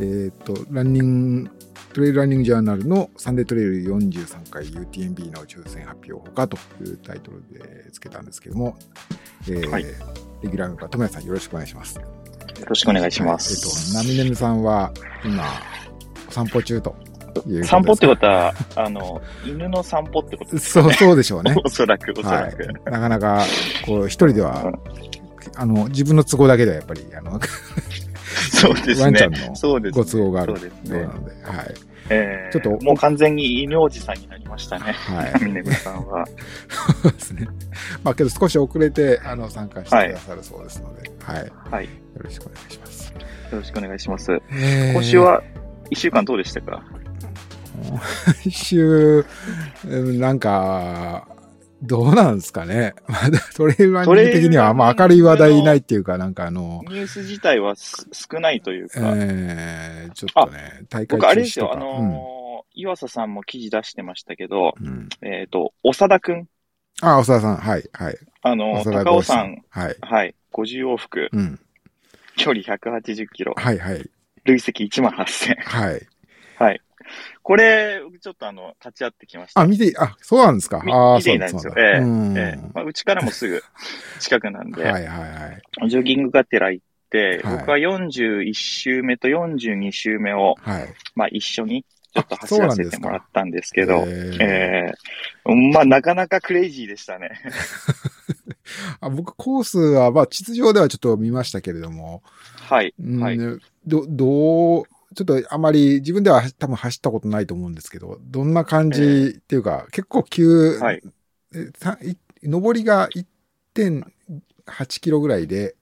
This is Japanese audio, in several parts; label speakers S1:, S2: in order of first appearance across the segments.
S1: えっ、と、ランニング、トレイルランニングジャーナルのサンデートレイル43回 UTMB の抽選発表ほかというタイトルでつけたんですけども、えー
S2: はい
S1: レギュラーの方、友谷さんよろしくお願いします。
S2: よろしくお願いしま
S1: はい
S2: す。
S1: えっ、と、ナミネムさんは今、お散歩中という
S2: 散歩って
S1: は
S2: ことは、あの、犬の散歩ってことです
S1: そう、そうでしょうね。
S2: おそらく、おそ
S1: はい
S2: らく。。
S1: なかなか、こう、一人では、あの、自分の都合だけではやっぱり、あの、
S2: そうですね
S1: ワンちゃん。の
S2: そうですね。
S1: ご都合がある
S2: そうですね
S1: ような。ので、はい。
S2: えー
S1: ちょっと
S2: もう完全に犬おじさんになりましたね。
S1: はい。
S2: ミネムさんは。
S1: そうですね。まあ、けど少し遅れて、あの、参加してくださるそうですので、はい。よ
S2: はい。よ
S1: ろしくお願いします。
S2: ろしくお願いします。
S1: えー
S2: 今週、は、一週間どうでしたか？
S1: 一週、うんなんか、どうなんですかね。まだトレイルランニング的にはあんま明るい話題ないっていうか、なんかあの、
S2: ニュース自体はす少ないというか、
S1: えー、ちょっとね、大会
S2: 僕、あ
S1: 中
S2: れですよ、
S1: 止とか。
S2: あのー岩佐さんも記事出してましたけど、
S1: うんうん
S2: えっ、と、長田くん、
S1: あ、長田さん、はい、はい。
S2: あのー高尾さん、
S1: はい。
S2: はい、50往復、
S1: うん。
S2: 距離180キロ、
S1: はい、はい。
S2: 累積1万8000。
S1: はい。
S2: はい。これ、ちょっとあの、立ち会ってきました。
S1: あ、見て、あ、そうなんですか。
S2: み
S1: ああ、
S2: 見ていないんですよ。ええ
S1: うん
S2: ええまあ、うちからもすぐ 近くなんで、
S1: はい、はい、はい。
S2: ジョギングがてら行って、
S1: はい
S2: 僕は41周目と42周目を、
S1: はい。
S2: まあ、一緒にちょっと走らせてもらったんですけど、
S1: えー
S2: ええまあ、なかなかクレイジーでしたね。
S1: あ僕、コースは、まあ、地図上ではちょっと見ましたけれども、
S2: はい。
S1: うん
S2: はい
S1: ど、どう、ちょっとあまり自分では多分走ったことないと思うんですけど、どんな感じっていうか、結構急、
S2: はい。
S1: 上りが1.8キロぐらいで、
S2: はい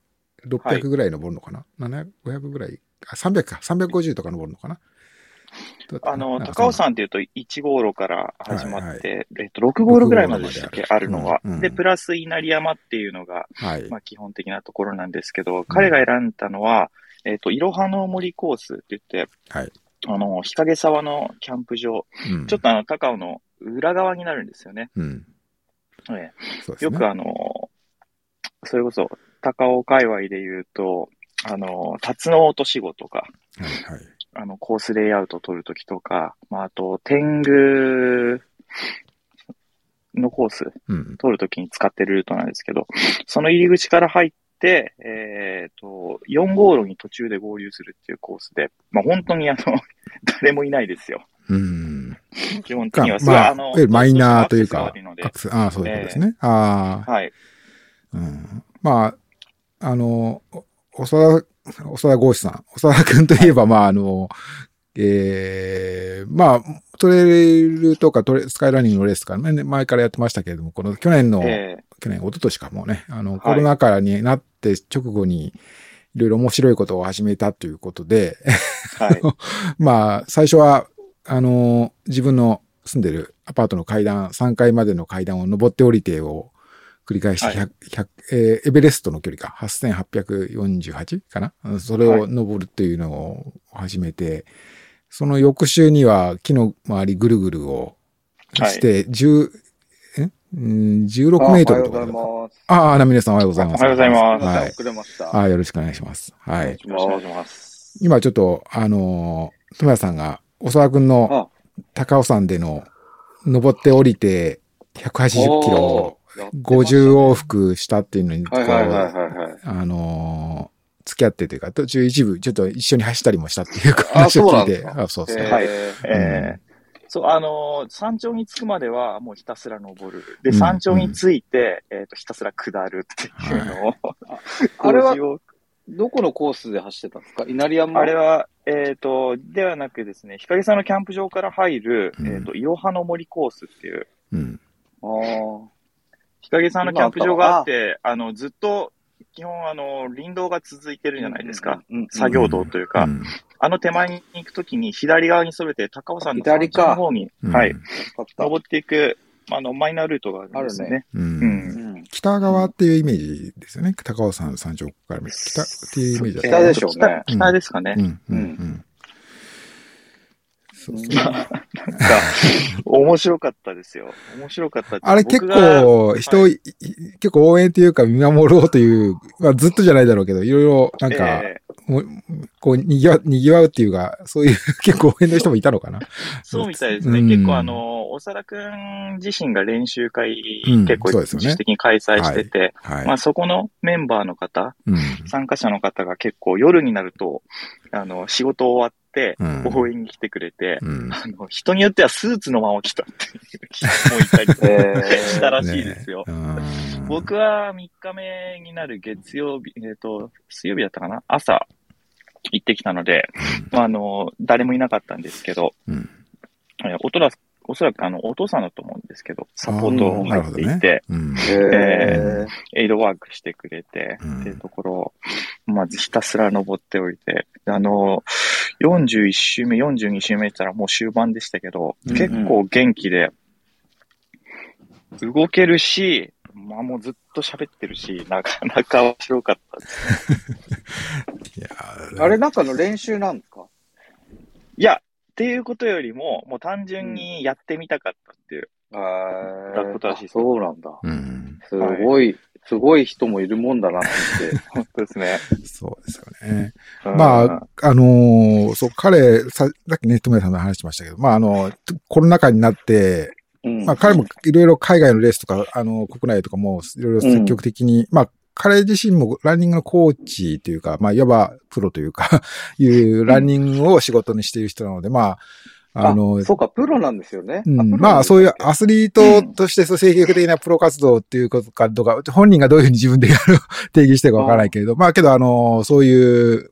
S1: 600ぐらい登るのかな、700 ?500 ぐらい？あ、300か。350とか登るのかな？
S2: あの、高尾さんっていうと1号路から始まって、えっと、6号路ぐらいまででしたっけ？あるのは。
S1: うんうん
S2: で、プラス稲荷山っていうのが、
S1: はい。
S2: まあ、基本的なところなんですけど、彼が選んだのは、えっ、と、いろはの森コースって言って、
S1: はい。
S2: あの、日陰沢のキャンプ場、
S1: うん
S2: ちょっとあの、高尾の裏側になるんですよね。
S1: うん。ね。
S2: えよくあの、それこそ、高尾界隈で言うと、あの、辰の落とし子とか、
S1: はい、はい。
S2: あの、コースレイアウトを取るときとか、まあ、あと、天狗のコース
S1: うん。
S2: 通るときに使ってるルートなんですけど、その入り口から入って、えっ、と、4号路に途中で合流するっていうコースで、まあ本当にあの、誰もいないですよ。
S1: うん。
S2: 基本的には。
S1: かまあ、
S2: あの
S1: マイナーというかああ、そういうことですね。ああ、
S2: はい。
S1: うん。まあ、あの、お長田、お長田豪志さん、お長田くんといえば、まあ、あの、ええまあ、トレイルとかトレスカイランニングのレースとか、ね、前からやってましたけれども、この去年の、
S2: え
S1: 去年、一昨年かもね、あの、
S2: い。
S1: コロナ禍になって直後に、いろいろ面白いことを始めたということで、
S2: ーはい。
S1: まあ、最初は、あの、自分の住んでるアパートの階段、3階までの階段を登って降りてを繰り返して、
S2: はい。
S1: 100 100えーエベレストの距離か、8848かな？うんそれを登るっていうのを始めて、その翌週には木の周りぐるぐるをして、10、え？うん16メートルとか。ああ、なみねさんおはようございます。
S2: おはようございます
S1: はい。
S3: 遅れました。
S1: あよろしくお願いします。はい。
S2: よろしくお願いします。
S1: 今ちょっと、あのー、友谷さんが、おそらくんの
S3: あ、
S1: 高尾山での、登って降りて、180キロを
S3: おーやってましたね
S1: 50往復したっていうのに。あのー付き合ってというか、途中一部ちょっと一緒に走ったりもしたっていう
S3: あ
S1: 話を聞いて、
S3: そうなんですか？
S1: あそうそう。
S3: へー。
S2: はい。
S1: う
S2: えー。そう、あのー山頂に着くまではもうひたすら登る。で、
S1: うん。
S2: 山頂に着いて、えっ、と、ひたすら下るっていうのを、
S3: あれは
S2: 50を。
S3: どこのコースで走ってたんですか？稲荷山
S2: あれは、えっ、と、ではなくですね、日陰さんのキャンプ場から入る、
S1: うん。
S2: えっ、と、いろはの森コースっていう、
S1: うん。
S3: あー。
S2: 日陰さんのキャンプ場があって、あの、ずっと、基本、あの、林道が続いてるじゃないですか。。
S3: うんうんうん
S2: 作業道というか、
S1: うん。
S2: あの手前に行くときに左側にそれて高尾山の
S3: 左か。
S2: 山頂の方に、
S1: うん。
S2: はい、登っていく、あの、マイナールートがあるん。ですよね。
S1: 北側っていうイメージですよね。高尾山山頂から見て北っていうイメージだった。
S3: 北でしょうね。
S2: 北北ですかね。
S1: うん、うん、うん。そうそう
S2: なんか、面白かったですよ。面白かった
S1: あれ結構、人、
S2: はい
S1: 結構応援というか見守ろうという、まあずっとじゃないだろうけど、いろいろなんか、
S2: え
S1: もうこう、にぎわ、にぎわうっていうか、そういう 結構応援の人もいたのかな。
S2: そうみたいですね。
S1: うん
S2: 結構あの、長田くん自身が練習会、
S1: うん
S2: 結構自主的に開催してて、
S1: はい。
S2: まあそこのメンバーの方、
S1: うん。
S2: 参加者の方が結構夜になると、あの、仕事終わって
S1: うん
S2: 応援に来てくれて、
S1: うん。
S2: あの、人によってはスーツのまま来たっていう人もいたり
S3: え
S2: したらしいですよ。
S1: ねうん
S2: 僕は3日目になる月曜日、えっ、と、水曜日だったかな？朝行ってきたので、まあ、あの、誰もいなかったんですけど、
S1: うん。
S2: えーおとらおそらくあの、お父さんだと思うんですけど、サポート入っていて、
S1: うん。
S3: ー、え
S2: エイドワークしてくれて、
S1: うん。
S2: っていうところを、まずひたすら登っておいて、あの、41周目、42周目って言ったらもう終盤でしたけど、
S1: うん。
S2: 結構元気で、動けるし、まあもうずっと喋ってるし、なかなか面白かった。です。
S1: いや
S3: ー。あれなんかの練習なんですか？
S2: いや、っていうことよりも、もう単純にやってみたかったっていう。
S3: あ
S2: だことらしいです
S3: そうなんだ。
S1: うん。
S3: すごい、すごい人もいるもんだなってて。
S2: 本当ですね。
S1: そうですよね。
S2: うん
S1: まあ、あのーそう、彼、さ、さっきね、友也さんの話しましたけど、まあ、あの、コロナ禍になって、
S3: うん
S1: まあ、彼もいろいろ海外のレースとか、あの、国内とかもいろいろ積極的に、まあ、彼自身もランニングのコーチというか、まあ、いわばプロというか、いうランニングを仕事にしている人なので、まあ、あの、
S3: そうか、プロなんですよね。
S1: うん、まあ、そういうアスリートとして、そう、積極的なプロ活動っていうことかとか、本人がどういうふうに自分で定義してるかわからないけれど、まあ、けど、あの、そういう、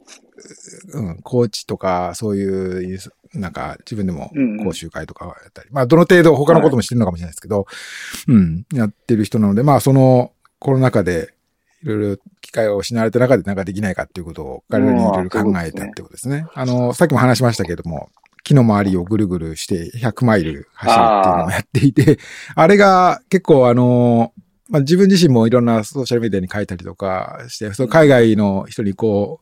S1: うん、コーチとか、そういう、なんか、自分でも
S3: うんうん。
S1: 講習会とかやったり、まあ、どの程度他のこともしてるのかもしれないですけど、うん、やってる人なので、まあ、その、コロナ禍で、いろいろ機会を失われた中でなんかできないかっていうことを彼らにいろいろ考えたってことですね。あの、さっきも話しましたけども、木の周りをぐるぐるして100マイル走るっていうのをやっていて、あれが結構あの、まあ、自分自身もいろんなソーシャルメディアに書いたりとかして、その海外の人にこ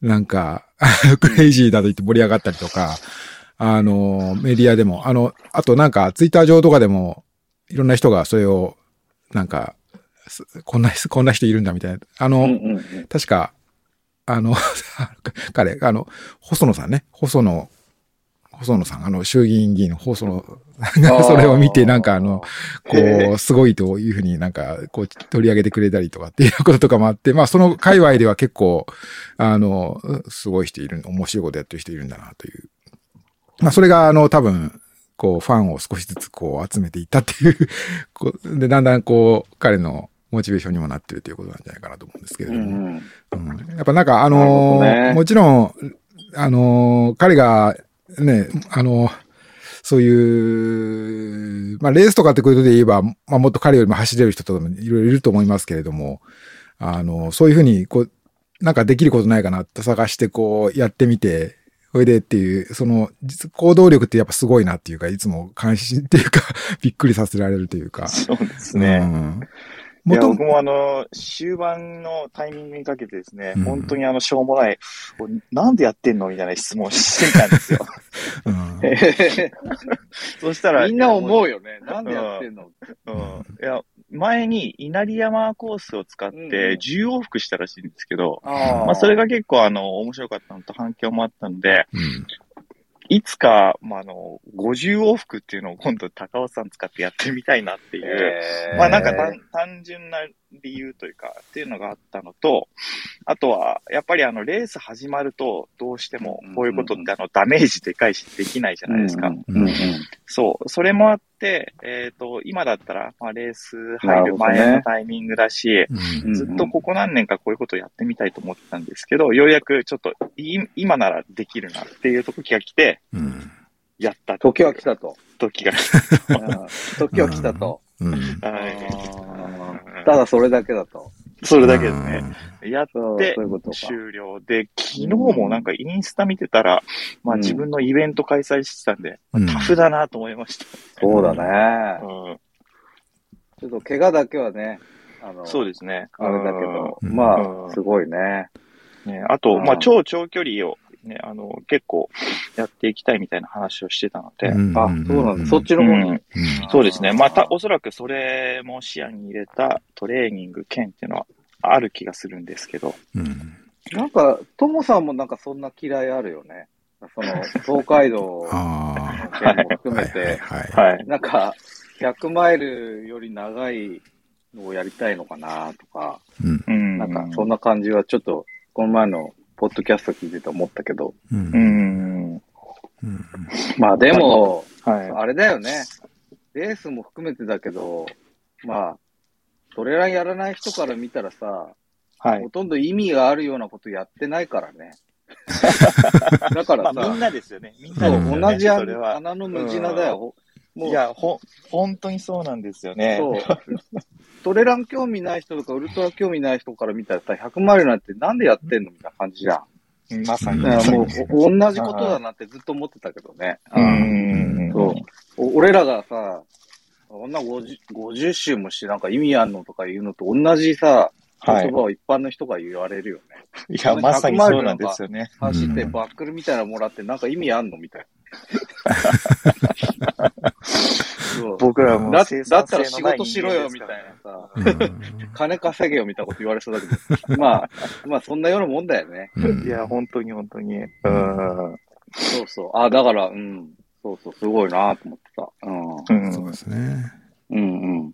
S1: う、なんか、クレイジーだと言って盛り上がったりとか、あの、メディアでも、あの、あとなんかツイッター上とかでも、いろんな人がそれを、なんか、すこんな、こんな人いるんだみたいな。あの、
S3: うんうんうん
S1: 確か、あの、彼、あの、細野さんね、細野、細野さん、あの、衆議院議員の細野さんがそれを見て、なんかあの、こう、すごいというふうになんか、こう、取り上げてくれたりとかっていうこととかもあって、まあ、その界隈では結構、あの、すごい人いる、面白いことやってる人いるんだなという。まあ、それが、あの、多分、こう、ファンを少しずつこう、集めていったっていう、こうで、だんだんこう、彼のモチベーションにもなってるということなんじゃないかなと思うんですけれども。
S3: うんうん
S1: うんやっぱなんかあの
S3: なるほどね
S1: もちろん、あのー彼がね、あのそういう、まあレースとかってことで言えば、まあもっと彼よりも走れる人とかもいろいろいると思いますけれども、あのそういうふうに、こう、なんかできることないかなと探してこうやってみて、それでっていう、その、実行動力ってやっぱすごいなっていうか、いつも関心っていうか、びっくりさせられるというか。
S2: そうですね。
S1: うん
S2: いや、
S1: 元
S2: 僕もあの、終盤のタイミングにかけてですね、
S1: うん
S2: 本当にあの、しょうもない、なんでやってんのみたいな質問してたんですよ。
S1: うん
S2: そしたら、
S3: みんな思
S2: う。
S3: うよね。なんでやってんの
S2: うん。いや、前に稲荷山コースを使っ
S3: うんうん
S2: て10往復したらしいんですけど、
S3: あー
S2: まあ、それが結構あの、面白かったのと反響もあったので、
S1: うん
S2: いつか、まあ、あの、50往復っていうのを今度高尾さん使ってやってみたいなっていう、
S3: えー。
S2: まあなんか単単純な理由というか、っていうのがあったのと、あとは、やっぱりあの、レース始まると、どうしてもこういうことってあの、ダメージでかいし、できないじゃないですか。
S3: うんうんうん。
S2: そう。それもあって、えっ、と、今だったら、まあレース入る前のタイミングだし、
S1: うん
S3: うん
S2: ずっとここ何年かこういうことをやってみたいと思ってたんですけど、ようやくちょっとい今ならできるなっていう時が来て、
S1: うん。
S2: やった
S3: 時は来たと。
S2: 時が来
S3: うん。時は来たと。
S1: うん
S2: た
S3: だそれだけだと。
S2: それだけですね。やって。終了で、昨日もなんかインスタ見てたら、まあ
S3: うん
S2: 自分のイベント開催してたんで、
S1: うん
S2: タフだなと思いました。
S3: そうだね。
S2: うん、
S3: ちょっと怪我だけはね、あの、
S2: そうですね。
S3: あれだけど、
S1: うん
S3: ま
S2: うん
S3: あ、すごいね。
S2: うん。ね、あと、
S3: うん
S2: まあ超長距離を、ね、あの、結構やっていきたいみたいな話をしてたので、
S1: うん
S3: あ、そうなんだ。そっちの方に。
S2: うんそうですね。また、おそらくそれも視野に入れたトレーニング兼っていうのはある気がするんですけど、
S1: うん
S3: なんか、ともさんもなんかそんな嫌いあるよね。その、東海道
S1: あ
S3: の件も含めて、
S1: はい。
S2: はい。
S3: なんか、100マイルより長いのをやりたいのかなとか、
S1: うん。
S2: うん。
S3: なんか、そんな感じはちょっと、この前のポッドキャスト聞いてて思ったけど、
S1: う。
S2: うんん。
S1: うん
S3: まあでも、
S2: はい。
S3: あれだよね。レースも含めてだけど、まあ、トレランやらない人から見たらさ、
S2: はい
S3: ほ。とんど意味があるようなことやってないからね。だからさ、
S2: まあみんなですよね。みん
S3: そう
S2: なですよね。
S3: 同じ
S2: それは。
S3: 穴の無地なだよ。もう、
S2: いや、ほ、本当にそうなんですよね。
S3: そう。トレラン興味ない人とかウルトラ興味ない人から見たらさ、100マイルなんてなんでやってんのみたいな感じじゃん。
S2: まさに。
S3: もう、お同じことだなってずっと思ってたけどね。
S2: うん。
S3: そう。お俺らがさ、こんな 50, 50周もしてなんか意味あんのとか言うのと同じさ、
S2: はい
S3: 言葉を一般の人が言われるよね。
S2: いや、まさにそうなんですよね。
S3: 走って
S1: うん
S3: バックルみたいなのもらってなんか意味あんのみたいな。
S2: 僕らも
S3: だ
S2: 生
S3: だったら仕事しろよみ
S2: 人
S3: たいなさ、金稼げよみたいなこと言われそうだけど、まあ、まあそんなようなもんだよね。
S1: うん
S2: いや、本当に本当に。うん。
S3: そうそう。あ、だから、うん。そうそう、すごいなと思ってた。うん。
S2: うん
S1: そうですね。
S3: うんうん。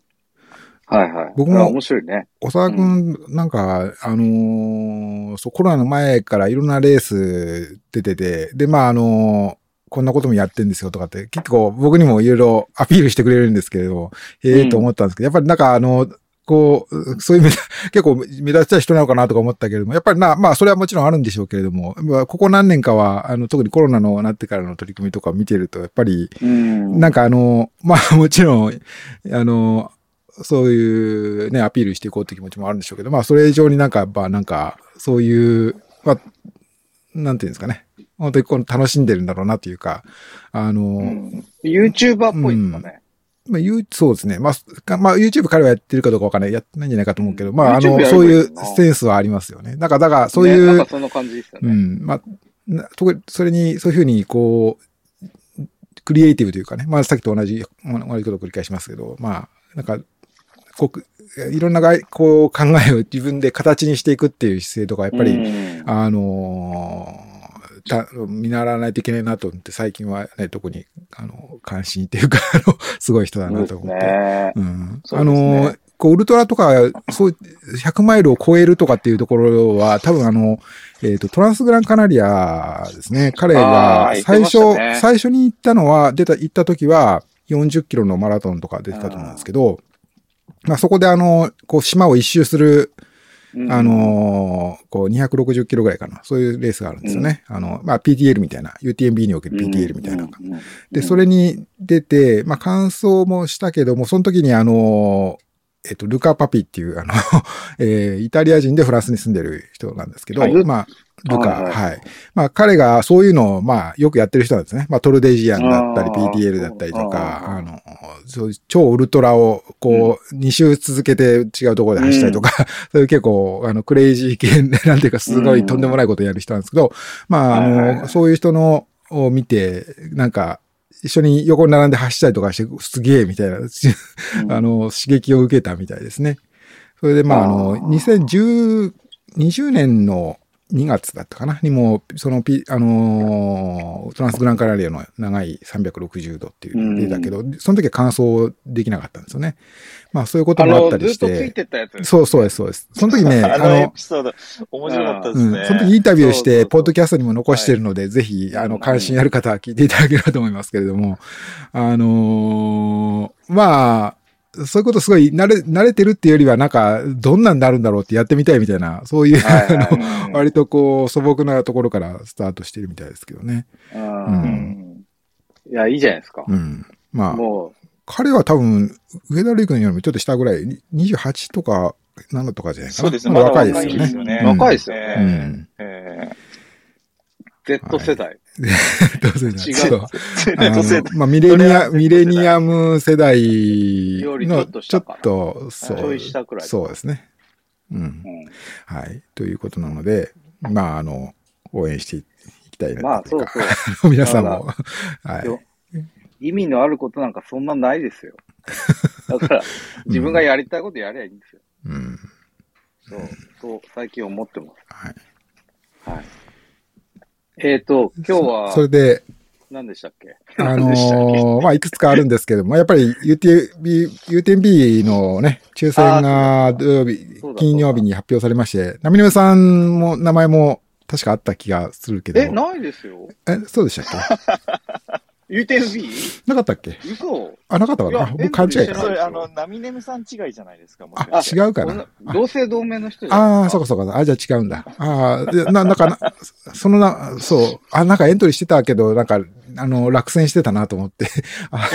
S3: はいはい。
S1: 僕も
S3: あ面白いね。
S1: 小沢くん、なんか、あのーそう、コロナの前からいろんなレース出てて、で、まあ、あのーこんなこともやってんですよとかって、結構僕にもいろいろアピールしてくれるんですけれど、ええ
S3: うん
S1: と思ったんですけど、やっぱりなんかあの、こう、そういう目立 結構目立ちたい人なのかなとか思ったけれども、やっぱりな、まあそれはもちろんあるんでしょうけれども、まあここ何年かは、あの、特にコロナのなってからの取り組みとかを見てると、やっぱり、
S3: うん。
S1: なんかあの、まあもちろん、あの、そういうね、アピールしていこうって気持ちもあるんでしょうけど、まあそれ以上になんか、まあなんか、そういう、まあ、なんていうんですかね。本当にこの楽しんでるんだろうなというか、あの、
S3: うん、YouTuber っぽいですかね。
S1: まあ、ゆそうですね。まあ、かまあ、YouTube 彼はやってるかどうかわかんない。やってないんじゃないかと思うけど、まあ、あの、そういうセンスはありますよね。だから、だから、そういう、
S3: ねなんかそんな感じですよね。
S1: うん。まあ、な特に、それに、そういうふうに、こう、クリエイティブというかね、まあ、さっきと同じ、同じことを繰り返しますけど、まあ、なんか、こう、いろんながい、こう、考えを自分で形にしていくっていう姿勢とか、やっぱり、
S3: うん
S1: あのーた見習わないといけないなと思って、最近はね、特に、あの、関心っていうか、あの、すごい人だなと思って。
S3: ね。
S1: うん。
S3: そうです
S1: あの
S3: ね、
S1: こう、ウルトラとか、そう、100マイルを超えるとかっていうところは、多分あの、えっ、と、トランスグランカナリアですね。彼
S3: あ
S1: が
S3: ー
S1: 最初、
S3: ね
S1: 最初に行ったのは、出た、行った時は、40キロのマラソンとか出てたと思うんですけど、まあそこであの、こう、島を一周する、
S3: うん
S1: あ、のーこう、260キロぐらいかな。そういうレースがあるんですよね。あの、まあ PTL みたいな、UTMB における PTL みたいなで、それに出て、まあ、感想もしたけども、その時にあの、えっと、ルカ・パピっていう、あの、えーイタリア人でフランスに住んでる人なんですけどまあ、ルカ、
S3: はいはい。
S1: はい。まあ、彼がそういうのを、まあ、よくやってる人なんですね。まあ、トルデジアンだったり、PTL だったりとか、
S3: あ
S1: の、そう超ウルトラを、こう、2周続けて違うところで走ったりとか、そういう結構、あの、クレイジー系で、なんていうか、すごいとんでもないことをやる人なんですけど、まあ、あ
S3: はいはいはい。
S1: の、そういう人の、を見て、なんか、一緒に横に並んで走ったりとかして、すげえみたいな、あの、刺激を受けたみたいですね。それで、まあ、あの、
S3: あー。
S1: 2010、20年の2月だったかな？にも、そのピ、あのートランスグランカナリアの長い360度っていうのが出たけど、その時は完走できなかったんですよね。まあ、そういうこともあったりし
S3: ずっとつい
S1: て。
S3: たやつ。
S1: そうそうです、そうです。その時ね、あ
S2: あのエ
S1: の、
S2: ピソード、面白かったです
S1: うん、
S2: ね。
S1: その時インタビューして、ポッドキャストにも残してるので、ぜひ、あの、
S3: うん
S1: 関心ある方は聞いていただければと思いますけれども、あのーまあ、そういうことすごい慣れ、慣れてるっていうよりは、なんか、どんなんなるんだろうってやってみたいみたいな、そういう、
S3: はいはい
S1: あの、
S2: うん
S1: 割とこう、素朴なところからスタートしてるみたいですけどね。
S3: う。
S1: うん
S2: ん
S3: いや、いいじゃないですか。
S1: うん。まあ、
S3: も
S1: 彼は多分、上田瑠君よりもちょっと下ぐらい、28とか、7とかじゃないかな。
S2: そうですね。
S1: ま若いですよね。
S2: ね。
S3: 若いですよ
S2: ね
S1: うん。
S2: ええ
S3: う、Z 世代。
S1: どうせな
S3: 違う
S1: まあ、ミレニア、ミレニアム世代のちょっと、そ
S3: ちょ
S1: う
S3: い下くらい。
S1: そうですね。うん
S3: う。ん。
S1: はい。ということなので、まあ、あの、応援していきたいな
S3: まあ、
S1: とい
S3: そうそう。
S1: 皆さんも、はい。
S3: よ意味のあることなんかそんなないですよ。だから、自分がやりたいことやりゃいいんですよ。
S1: うん。
S3: そう、そう、最近思ってます。
S1: はい。
S3: はい。えっ、と、今日は
S1: そ、れで、
S3: 何でしたっけ？
S1: あ
S3: 何でしたっけ？
S1: の ーまあ、いくつかあるんですけども、やっぱり UTB、UTMB のね、抽選が土曜日金曜日に発表されまして、ナミさんも、名前も確かあった気がするけど。
S3: え、ないですよ。
S1: え、そうでしたっけ？
S3: UTMB?
S1: なかったっけ？
S3: 嘘
S1: あ、なかったか
S3: いや
S1: な僕勘違いかな
S3: エントリーしてない
S2: それ、あの、ナミネムさん違いじゃないですか、
S1: あ違うかな？
S3: 同姓同名の人
S1: ああ、そうかそうか。あ、じゃあ違うんだ。ああ、でな、なんかな、そのな、そう、あ、なんかエントリーしてたけど、なんか、あの、落選してたなと思って。あ、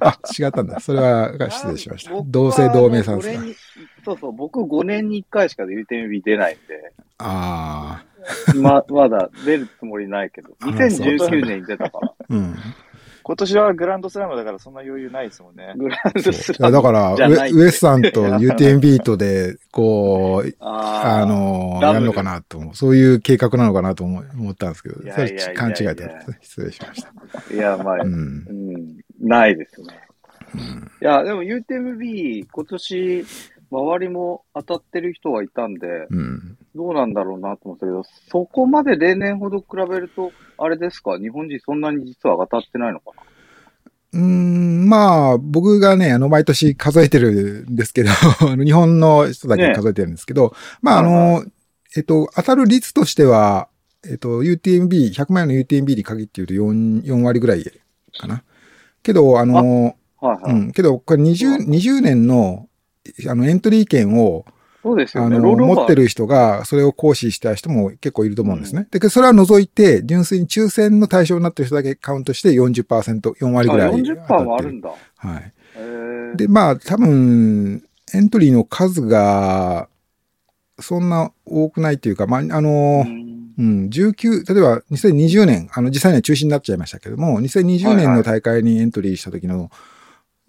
S1: あ違ったんだ。それは、失礼しました。同姓同名さんですか
S3: ？5年。にそうそう、僕5年に1回しか UTMB 出ないんで、
S1: あ
S3: ま、まだ出るつもりないけど、
S1: あそう
S3: 2019年に出たから、
S1: あ、うん。
S2: 今年はグランドスラムだからそんな余裕ないですもんね。
S3: グランドス
S1: そう
S3: ラム。
S1: だから、ウエスさんと UTMB とで、こう、
S3: あ
S1: あの、やるのかなと思う。そういう計画なのかなと思思ったんですけど、
S3: いや
S1: それ
S3: いやいやいや
S1: 勘違いだった。失礼しました。
S3: ーいや、まあ、
S1: う。
S3: うんん、ないですね。
S1: うん
S3: いや、でも UTMB、今年、周りも当たってる人はいたんで、
S1: うん。ど
S3: どうなんだろうなと思ったけど、そこまで例年ほど比べると、あれですか、日本人そんなに実は当たってないのか
S1: うーん、まあ、僕がね、あの、毎年数えてるんですけど、日本の人だけ数えてるんですけど、まあ、あの、えっと、当たる率としては、えっと、UTMB、100万円の UTMB に限って言うと4、4割ぐらいかな。けど、あの、
S3: なはいはい。
S1: うん、けど、これ20、20年の、あの、エントリー券を、
S3: そうですよね。
S1: あの、持ってる人が、それを行使した人も結構いると思うんですね。で、それは除いて、純粋に抽選の対象になってる人だけカウントして40%、4割ぐらい
S3: あ
S1: 当た
S3: 40%もあ
S1: る。
S3: るんだ。
S1: はい。で、まあ、多分、エントリーの数が、そんな多くないというか、まあ、あの
S3: う、ん
S1: うん、19、例えば2020年、あの、実際には中止になっちゃいましたけども、2020年の大会にエントリーした時の、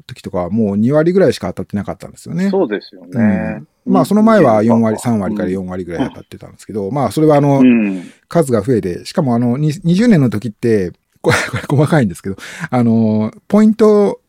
S1: 時とかはもう2割ぐらいしか当たってなかったんですよね。
S3: そうですよね。
S1: まあ、その前は4割、
S3: うん
S1: 3割から4割ぐらい当たってたんですけど、まあ、それはあの
S3: う、ん。
S1: 数が増えて、しかもあの、に20年の時って、これ、これ細かいんですけど、あの、ポイント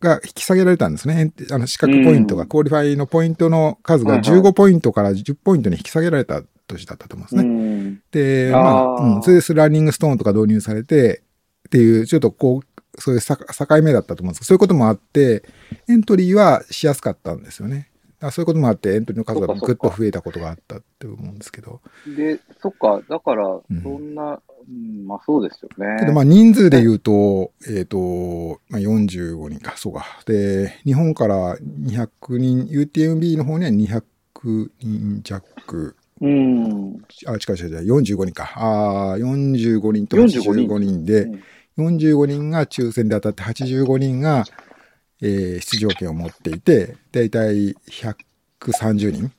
S1: が引き下げられたんですね。あの、資格ポイントが、
S3: うん
S1: クオリファイのポイントの数が
S3: はいはい
S1: 15ポイントから10ポイントに引き下げられた年だったと思うんです
S3: う
S1: ね。
S3: ん。
S1: で、まあ、うん、それでランニングストーンとか導入されて、っていう、ちょっとこう、そういうさ境目だったと思うんですけど、そういうこともあって、エントリーはしやすかったんですよね。だからそういうこともあって、エントリーの数がぐっと増えたことがあったって思うんですけど。
S3: で、そっか、だから
S1: ん、
S3: そんな、うん、まあそうですよね。
S1: けどまあ人数で言うと、えっ、と、まあ、45人か、そうか。で、日本から200人、UTMB の方には200人弱、
S3: うん。
S1: あ、違う違う違う、45人か。ああ、45人と
S3: 45
S1: 85人で、45人が抽選で当たって85人が、えー出場権を持っていて、だいたい130人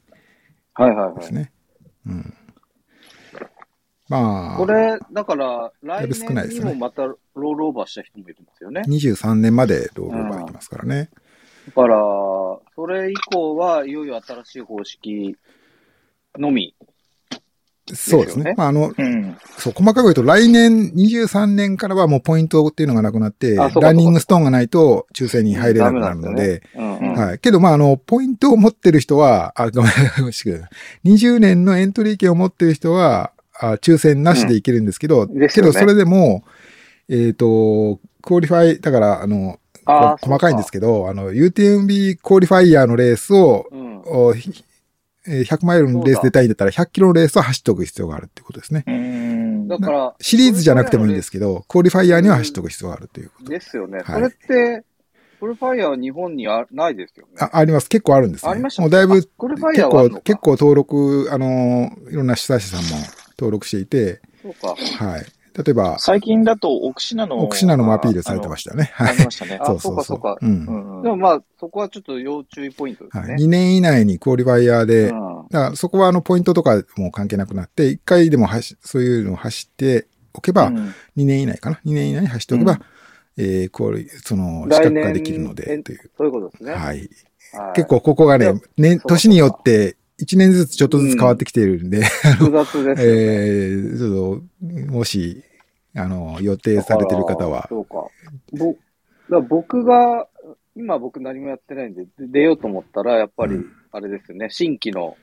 S3: はいはいはい。
S1: ですね。うん。まあ、
S3: これ、だから、来
S1: 少ないですね
S3: 年にもまたロールオーバーした人もいるんですよね。
S1: 23年までロールオーバーいきますからね。
S3: だから、それ以降はいよいよ新しい方式のみ。
S1: そうですね。まあ、あの、
S2: うん。
S1: そう、細かく言うと、来年23年からはもうポイントっていうのがなくなって、ランニングストーンがないと抽選に入れなくなるので、
S3: うんうん。
S1: はい。けど、まあ、あの、ポイントを持ってる人は、あ、ごめん、ごめん20年のエントリー権を持ってる人は、あ抽選なしでいけるんですけど、
S3: んですよね
S1: けど、それでも、えっ、と、クオリファイ、だから、あの、細かいんですけど、あの、UTMB クオリファイヤーのレースを、
S3: うん。
S1: おひえー100マイルのレース出たいんだったら、100キロのレースを走っておく必要があるってことですね。
S2: うん。
S3: だから、
S1: シリーズじゃなくてもいいんですけど、クオリファイヤーには走っておく必要があるということ。
S3: ですよね。
S1: はい
S3: それって、クオリファイヤーは日本にあないですよね。
S1: あ、あります。結構あるんですね。
S3: ありました
S1: もうだいぶ、結構結構登録、あのー、いろんな主催者さんも登録していて、
S3: そうか。
S1: はい。例えば、
S2: 最近だと、オクシナの。
S1: オクシナのもアピールされてましたよね。
S2: た。
S1: はい
S2: あり。ましたね。
S3: あ
S1: そうそうそう。
S3: そうかそうか
S1: うん。
S2: うん
S3: でもまあ、そこはちょっと要注意ポイントです
S1: はい。
S3: ね。
S1: 2年以内にクオリファイヤーで、
S3: うん
S1: だからそこはあのポイントとかも関係なくなって、1回でも走そういうのを走っておけば、
S2: うん
S1: 2年以内かな ?2 年以内に走っておけば、
S2: うん
S1: えー、こう、その、資格ができるの
S3: 来
S1: で、
S3: 年
S1: という。
S3: そういうことですね。
S1: はい。
S3: はい
S1: 結構ここがね
S3: いや、
S1: ね、
S3: そうか
S1: 年によって、1年ずつちょっとずつ変わってきているんで、
S3: 複雑ですよね。
S1: えー、ちょっと、もし、あの、予定されてる方は、
S3: そうか。ぼ、だ僕が、今僕何もやってないんで、で出ようと思ったら、やっぱり
S1: うん、
S3: あれですよね、新規の、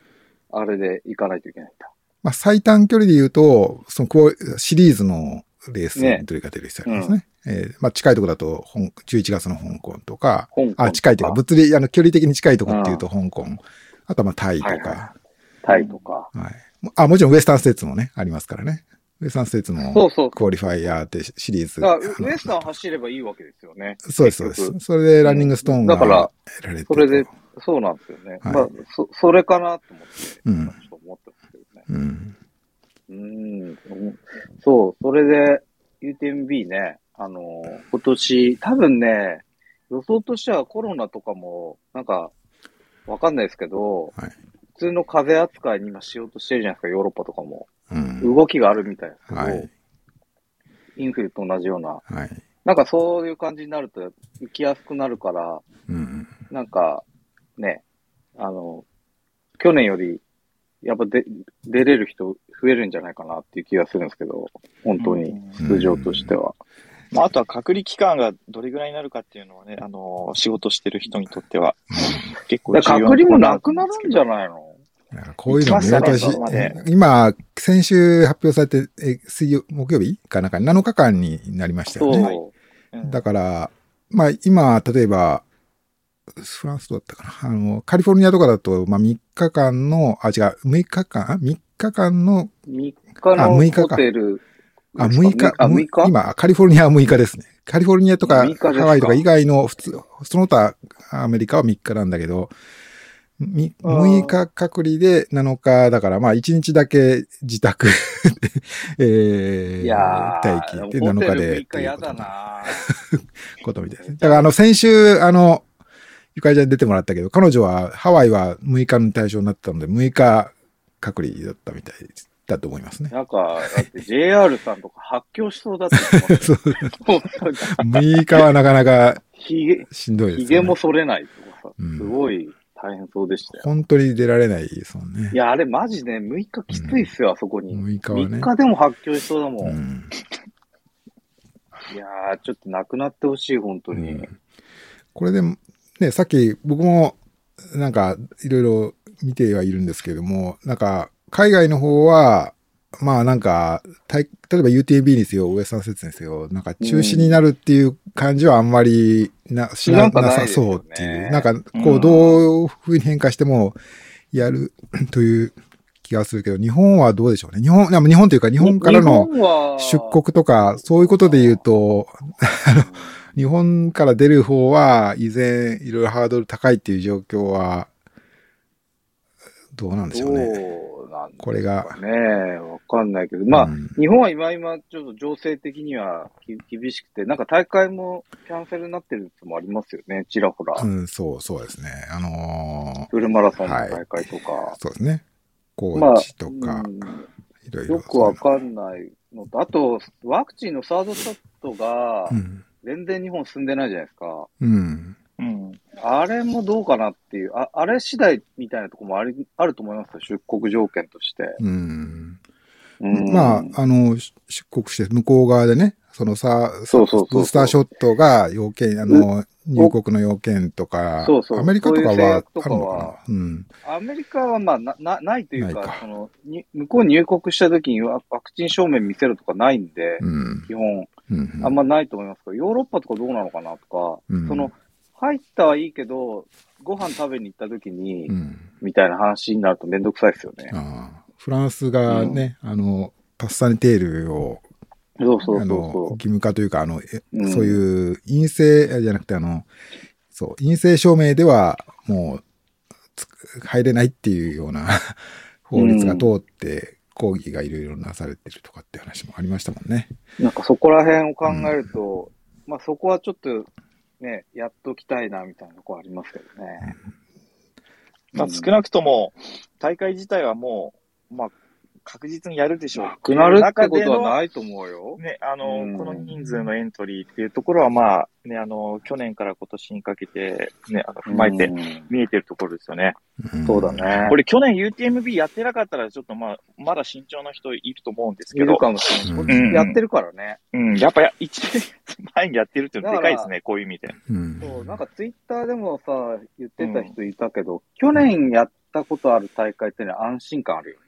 S3: あれで行かないといけないんだ。
S1: まあ、最短距離で言うと、そのクオシリーズのレース
S3: ね
S1: どれか出る必要ありますね。えーまあ、近いところだと、香11月の香港とか、
S3: 香港
S1: あ、近いというか、物理、あの、距離的に近いところっていうと香港、あとはまあ、タイとか、
S3: はいはタイとか。
S1: はい。あ、もちろんウエスタンステーツもね、ありますからね。ウエスタンステーツ
S3: そう
S1: も、
S3: そう。
S1: クオリファイヤーってシリーズ。
S3: ウエスタン走ればいいわけですよね。
S1: そうです、そうです。それでランニングストーンが得られて
S3: それで、そうなんですよね。
S1: はい
S3: まあ、そ、それかなと思って、
S1: うん
S3: ちょっと思ってますけどね。
S1: うん。
S3: うん。そう、それで UTMB ね、あの、今年、多分ね、予想としてはコロナとかも、なんか、わかんないですけど、
S1: はい
S3: 普通の風邪扱いに今しようとしてるじゃないですか、ヨーロッパとかも。
S1: うん。
S3: 動きがあるみたいですけど、
S1: はい。
S3: インフルと同じような。
S1: はい。
S3: なんかそういう感じになると行きやすくなるから、
S1: うん。
S3: なんか、ね、あの、去年より、やっぱで出れる人増えるんじゃないかなっていう気がするんですけど、本当に、出場としては。
S2: まあ、あとは隔離期間がどれぐらいになるかっていうのはね、あの、仕事してる人にとっては、結構
S3: だから隔離もなくなるんじゃ
S2: い
S3: ないの？
S1: こういうの見落とし
S2: 行きましたね
S1: 今、先週発表されて、え水曜、木曜日かなんか7日間になりましたよね。
S3: そう。
S1: だから、まあ今、例えば、フランスどうだったかな。あの、カリフォルニアとかだと、まあ3日間の、あ、違う、6日間、あ ?3 日間の、
S3: 3日
S1: あ
S3: の
S1: 6日か
S3: ホテル。
S1: あ、6日、
S3: あ、6日？
S1: 今、カリフォルニアは6日ですね。カリフォルニアとか
S3: 6日ですか？
S1: ハワイとか以外の普通、その他アメリカは3日なんだけど、6日隔離で7日だから、まあ1日だけ自宅 えー、
S3: いやー、
S1: 待機で
S3: ホ
S1: 7日
S3: テル6日
S1: でっていう
S3: やだ
S1: こと
S3: な
S1: ことみたいですね。だからあの先週、あの、ゆかりちゃんに出てもらったけど、彼女はハワイは6日の対象になってたので、6日隔離だったみたいだと思いますね。
S3: なんか、だって JR さんとか発狂しそうだって言ってます
S1: そう
S3: よ。本当に
S1: 6日はなかなか
S3: ひげ、
S1: しんどいです、ね。
S3: ひげも剃れないとかさ
S1: うん、
S3: すごい大変そうでしたよ。
S1: 本当に出られないですもんね
S3: い。や、あれマジね、6日きついっすよ、あそこに。
S1: 6日はね
S3: 3日でも発狂しそうだもん。
S1: うん
S3: いやー、ちょっとなくなってほしい、本当に。
S1: うんこれでも、ね、さっき僕もなんかいろいろ見てはいるんですけども、なんか海外の方は、まあなんか、例えば UTB にせよ、ウエスタンセッツにせよ、なんか中止になるっていう感じはあんまりな、しな
S3: な
S1: さそうっていう。なんか、こう、どういう風に変化してもやるという気がするけど、日本はどうでしょうね。日本、でも日本というか日本からの出国とか、そういうことで言うと、日本から出る方は、依然、いろいろハードル高いっていう状況は、どうなんでしょうね。これが。
S3: かね。わかんないけど。まあ、
S1: うん
S3: 日本は今今、ちょっと情勢的にはき厳しくて、なんか大会もキャンセルになってるやつもありますよね、ちらほら。
S1: うん、そう、そうですね。あの
S3: フルマラソンの大会とか
S1: ー。そうですね。コ
S3: まあ
S1: ーチとか、
S3: うん
S1: いろいろ。
S3: よくわかんないのと、あと、ワクチンのサードショットが
S1: う、ん。
S3: 全然日本進んでないじゃないですか。
S1: うん。
S2: うん。
S3: あれもどうかなっていう、ああれ次第みたいなところもありあると思いますよ、出国条件として。
S1: うん。
S3: うん
S1: まあ、あの、し出国して向こう側でね、そのさ、
S3: そうそう
S1: ブースターショットが要件、あの、入国の要件とか、
S3: そうそう
S1: アメリカとかはあるのかな？うん。
S3: アメリカはまあな、な、ないというか、
S1: か
S3: そのに、向こうに入国した時にワワクチン証明見せるとかないんで、
S1: うん。
S3: 基本、
S1: うん。
S3: あんまないと思いますけど、ヨーロッパとかどうなのかなとか、
S1: うん
S3: その、入ったはいいけど、ご飯食べに行った時に、
S1: うん。
S3: みたいな話になるとめんどくさいですよね。
S1: フランスがね、あの、パスサニテールを、
S3: そうそうそう
S1: あの、
S3: そ
S1: 義務化というか、あの、え
S3: うん
S1: そういう陰性じゃなくて、あの、そう、陰性証明ではもうつ入れないっていうような 法律が通って、抗議がいろいろなされてるとかって話もありましたもんね。
S3: う。なんかそこら辺を考えると、まあそこはちょっと、ね、やっときたいな、みたいなとこありますけどね。
S2: まあ、少なくとも、大会自体はもう、まあ、確実にやるでしょう。
S3: なくなるってことは
S2: い。
S3: ないと思うよ。
S2: ね、あの、
S3: うん
S2: この人数のエントリーっていうところは、まあ、ね、あの、去年から今年にかけて、ね、あの踏まえて
S3: うん
S2: 見えてるところですよね。
S1: ん
S3: そうだ。ね。
S2: これ去年 UTMB やってなかったら、ちょっとまあ、まだ慎重な人いると思うんですけど
S3: いる、かもしれない。
S1: うん
S3: こっちやってるからね。
S2: うん、やっぱや一年前にやってるっていうのはでかいです
S3: だ
S2: ね、こういう意味で。
S1: うん。
S3: そう、なんかツイッターでもさ、言ってた人いたけど、去年やったことある大会ってのは安心感あるよね。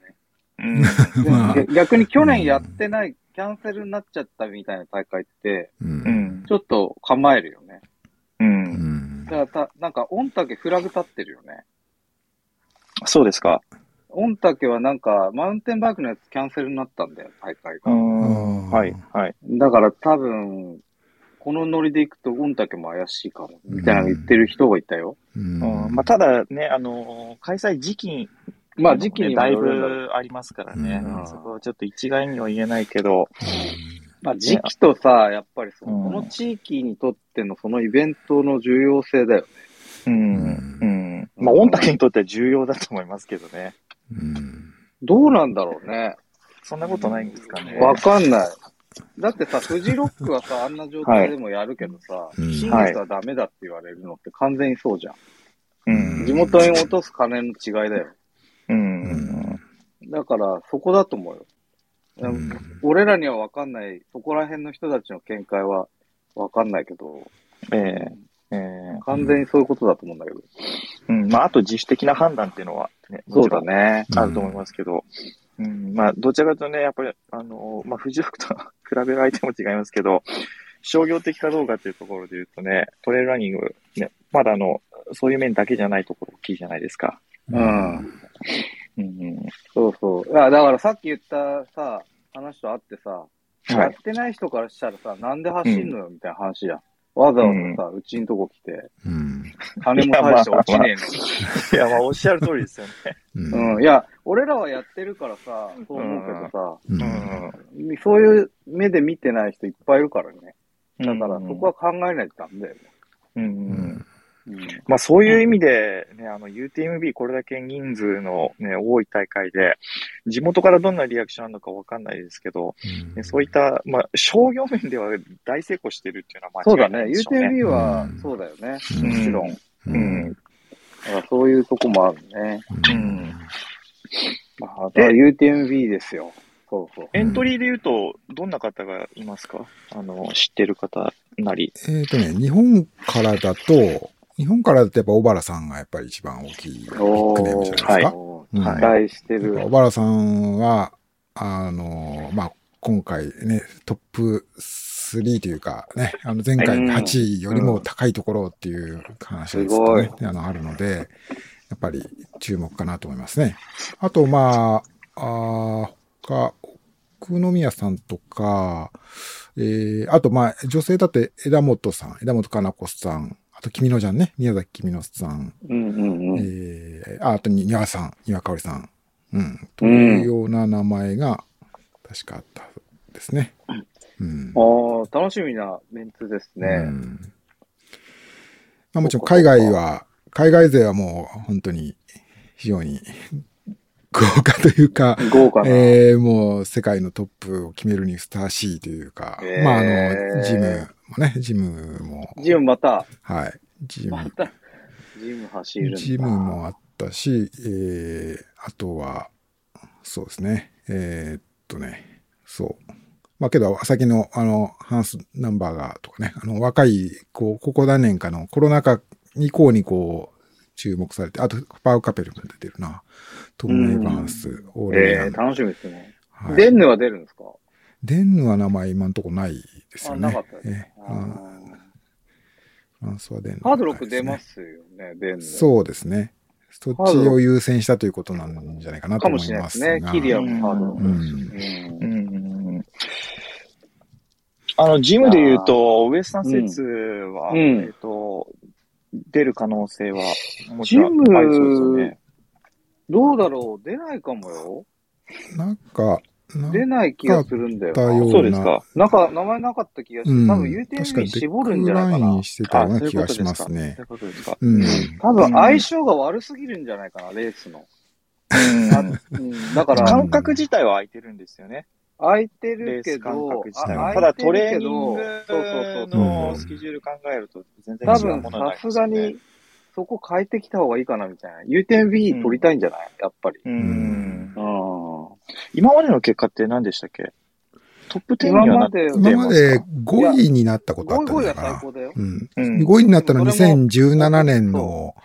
S2: うん。
S1: まあ
S3: で逆に去年やってない、キャンセルになっちゃったみたいな大会って、
S1: う。
S2: うんん。
S3: ちょっと構えるよね。
S2: う。
S1: うんん
S3: だからた、なんか、御嶽フラグ立ってるよね。
S2: そうですか。
S3: 御嶽はなんか、マウンテンバイクのやつキャンセルになったんだよ、大会
S2: う
S3: が。
S2: はい。はい。
S3: だから多分、このノリで行くと御嶽も怪しいかも、みたいなの言ってる人がいたよ。
S1: うん
S2: うんまあ、ただね、あのー開催時期
S3: まあ時期にも
S2: だいぶありますからね。
S3: うん
S2: そこはちょっと一概には言えないけど、
S3: まあ時期とさ、やっぱりその、
S2: うん
S3: この地域にとってのそのイベントの重要性だよね。
S2: うん。うん。まあ、御嶽にとっては重要だと思いますけどね。
S1: うん
S3: どうなんだろうね。
S2: そんなことないんですかね。
S3: わかんない。だってさ、フジロックはさ、あんな状態でもやるけどさ、
S1: うん
S3: 新月はダメだって言われるのって完全にそうじゃん。
S2: うん。
S3: 地元に落とす金の違いだよ。
S2: うん。
S3: だから、そこだと思うよ。
S1: うん
S3: 俺らにはわかんない、そこら辺の人たちの見解はわかんないけど、
S2: ええええ
S3: 完全にそういうことだと思うんだけど。
S2: うん。まあ、あと自主的な判断っていうのは、ね、
S3: そうだね。
S2: あると思いますけど、うん、まあ、どちらかというとね、やっぱり、あの、まあ、フジロックと比べる相手も違いますけど、商業的かどうかっていうところで言うとね、トレイルランニング、ね、まだあの、そういう面だけじゃないところ大きいじゃないですか。
S3: うん。
S2: うん。
S3: そうそう。いや、だからさっき言ったさ、話とあってさ、
S2: はい。
S3: やってない人からしたらさ、なんで走んのよみたいな話じゃん。わざわざさ、うちんとこ来て、
S1: うん
S3: 金も大して落ちねえのに。
S2: いや、まあ、おっしゃる通りですよね。
S1: うん
S3: うん。いや、俺らはやってるからさ、そう思うけどさ、
S1: うん
S2: う
S3: そういう目で見てない人いっぱいいるからね。
S2: ん。
S3: だからそこは考えないとダメだよね。
S2: うん、うん。
S1: うん
S3: うん。
S2: まあそういう意味で、ね、あの UTMB これだけ人数のね、多い大会で、地元からどんなリアクションあるのかわかんないですけど、ねそういった、まあ商業面では大成功してるっていうのは
S3: そうだね。
S2: 間違いないでしょうね。
S3: UTMB は
S1: うん
S3: そうだよね。
S1: うん
S3: もちろん。だ
S1: う
S2: うんん。
S3: からそういうとこもあるね。
S2: うん
S3: まあ、UTMB ですよ。そうそう。
S2: エントリーで言うと、どんな方がいますか？あの、知ってる方なり。
S1: えっとね、日本からだと、日本からだとやっぱ小原さんがやっぱり一番大きいビッグネームじゃないですか？
S2: はい
S3: 期待してる。
S1: 小原さんは、あの、まあ、今回ね、トップ3というかね、あの前回
S3: うん
S1: 8位よりも高いところっていう話がずっとね、あの、あるので、やっぱり注目かなと思いますね。あと、まあ、あー他、奥宮さんとか、えー、あと、まあ、女性だって枝本さん、枝本かな子さん、あと、君のじゃんね、宮崎君のさん、
S3: うんうんうん。
S1: えー、ああとに、庭さん、庭かおりさん、うん、というような名前が、確かあったですね。うん。
S3: ああ、楽しみなメンツです
S1: う
S3: ね。
S1: んまあ、もちろん海外は、海外勢はもう本当に非常に 豪華というか、
S3: 豪華な。
S1: えー、もう世界のトップを決めるにふさわしいというか、
S3: へー
S1: まああの、ジムもね、ジムも、
S3: ジムまた、
S1: はい、ジム。
S3: また、ジム走るんだ。
S1: ジムもあったし、えー、あとは、そうですね、えーっとね、そう。まあけど、先の、あの、ハンス・ナンバーガーとかね、あの、若い、こう、ここ何年かのコロナ禍以降にこう、注目されて、あと、パウカペルも出てるな。トム・エヴァンス、オーレリアン。
S3: ええ楽しみですね。
S1: はい。
S3: デンヌは出るんですか？
S1: デンヌは名前今んとこないです
S3: あ、
S1: よね。
S3: なかったです
S1: え
S3: ね。
S1: フランスはデンヌ、
S3: ハードロック出ま。すよね、デンヌ。
S1: そうですね。そっちを優先したということなんじゃないかなと
S3: かも
S1: 思い
S3: しれないですね。
S1: ますが。
S3: キリアもハードロック。
S2: あの、ジムで言うと、ウエスタン施設は、
S3: うん
S2: えっ、と、出る可能性は、もちろんありそうですよね。
S3: どうだろう？出ないかもよ。
S1: なんか、
S3: 出ない気がするんだよな。
S2: そうですか。
S3: なんか、名前なかった気がして、
S1: うん、
S3: 多分
S1: 確か
S3: UTMB
S1: に
S3: 絞るんじゃないかな。
S1: してたような気がしますね
S2: そういう。ことですか。
S1: うん。
S3: 多分相性が悪すぎるんじゃないかな、レースの。あうん、だから、
S2: 感覚自体は空いてるんですよね。
S3: 空いて
S2: レ
S3: るけど。
S2: ただトレーニング
S3: どそうそうそう
S1: そう
S2: のスケジュール考えると全然違う
S3: 多分
S2: ものになり
S3: さすがに、そこ変えてきた方がいいかなみたいな。UTMB 取りたいんじゃない？やっぱり。
S2: うん。
S3: うん。
S2: 今までの結果って何でしたっけ？トップ10にはなって
S3: 今まで、
S1: 今まで
S2: 出
S1: 5位になったことあったん
S3: 5位
S1: だから。
S3: が最高だよ。
S1: うん。
S2: うん
S1: 5位になったのは2017年の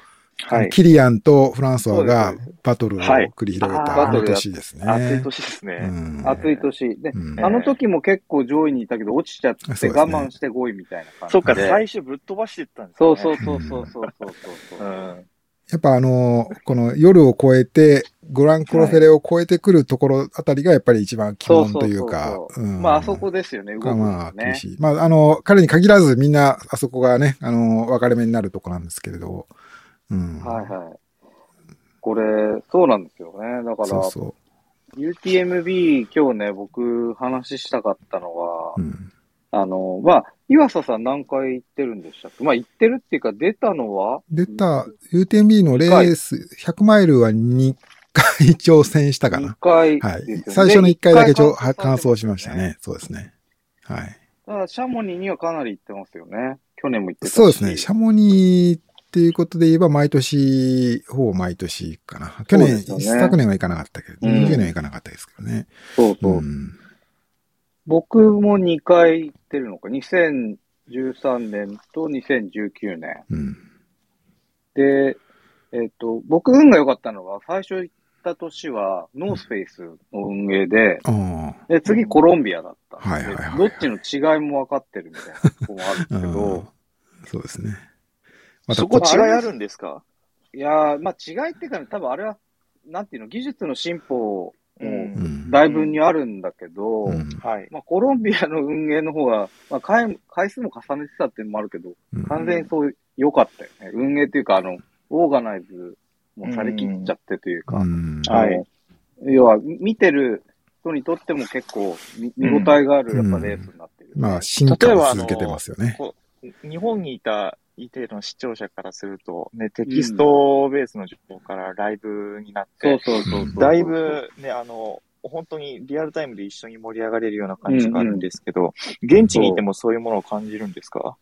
S2: はい。
S1: キリアンとフランソワがバトルを
S2: はい
S1: 繰り広げたあの年ですね。
S2: 暑い年です
S1: う
S2: ね。
S1: ん
S3: 暑い年。で、
S1: うん
S3: あの時も結構上位にいたけど、落ちちゃって我慢して5位みたいな感じで。
S2: そっか、最初ぶっ飛ばしていったんですよね。
S3: そうそうそうそうそうそうそうう。
S2: ん。
S1: やっぱあの、この夜を超えて、グランクロフェレを超えてくるところあたりがやっぱり一番鬼門というか
S3: そ、そうそう
S1: うん
S3: まあ、あそこですよね、動く
S1: が
S3: の
S1: まあ厳
S3: ね。
S1: しい。まああの、彼に限らずみんなあそこがね、あの、分かれ目になるとこなんですけれど、うん。
S3: はいはい。これ、そうなんですよね。だから、
S1: そうそ
S3: UTMB 今日ね、僕話したかったのは、
S1: う。うん。
S3: あの、まあ、岩佐さん何回行ってるんでしたっけ？まあ、行ってるっていうか、出たのは？
S1: 出た UTMB のレース、100マイルは2回挑戦したか
S3: ?2
S1: な。
S3: 回
S1: はい。最初の1回だけ完走しましたね。そうですね。はい。
S3: ただ、シャモニーにはかなり行ってますよね。去年も行ってたし。
S1: そうですね。シャモニーっていうことで言えば、毎年、ほぼ毎年かな。去年、
S3: ね
S1: 一昨年は行かなかったけど、
S3: うん
S1: 20年は行かなかったですけどね。
S3: そうそう。
S1: ん。
S3: 僕も2回行ってるのか。2013年と2019年。
S1: うん。
S3: で、えっ、と、僕運が良かったのは、最初行った年は、ノースフェイスの運営で、
S1: あ
S3: で、次コロンビアだった。
S1: はいはいはい
S3: でどっちの違いも分かってるみたいなとこもあるんです
S1: あ。
S3: けど、
S1: そうですね。ま
S2: そこ違いあるんですか？
S3: いやー、まあ違いっていうかね、多分あれは、なんていうの、技術の進歩
S2: う。
S3: も
S1: うんん。
S3: だいぶにあるんだけど、
S1: うん
S2: はい。
S3: まあコロンビアの運営の方が、まあ回回数も重ねてたっていうのもあるけど、
S1: うん
S3: 完全にそう良かったよね。運営っていうか、あの、オーガナイズもされきっちゃってというか、
S1: うん
S2: はい
S3: 要は、見てる人にとっても結構見見応えがある、やっぱレースになってる、
S1: まあ、進化を続けてますよね。
S2: 日本にいた一定の視聴者からすると、ね、テキストベースの情報からライブになって、
S3: そうそうそうそう。
S2: だいぶね、あの、本当にリアルタイムで一緒に盛り上がれるような感じがあるんですけど、現地にいてもそういうものを感じるんですか？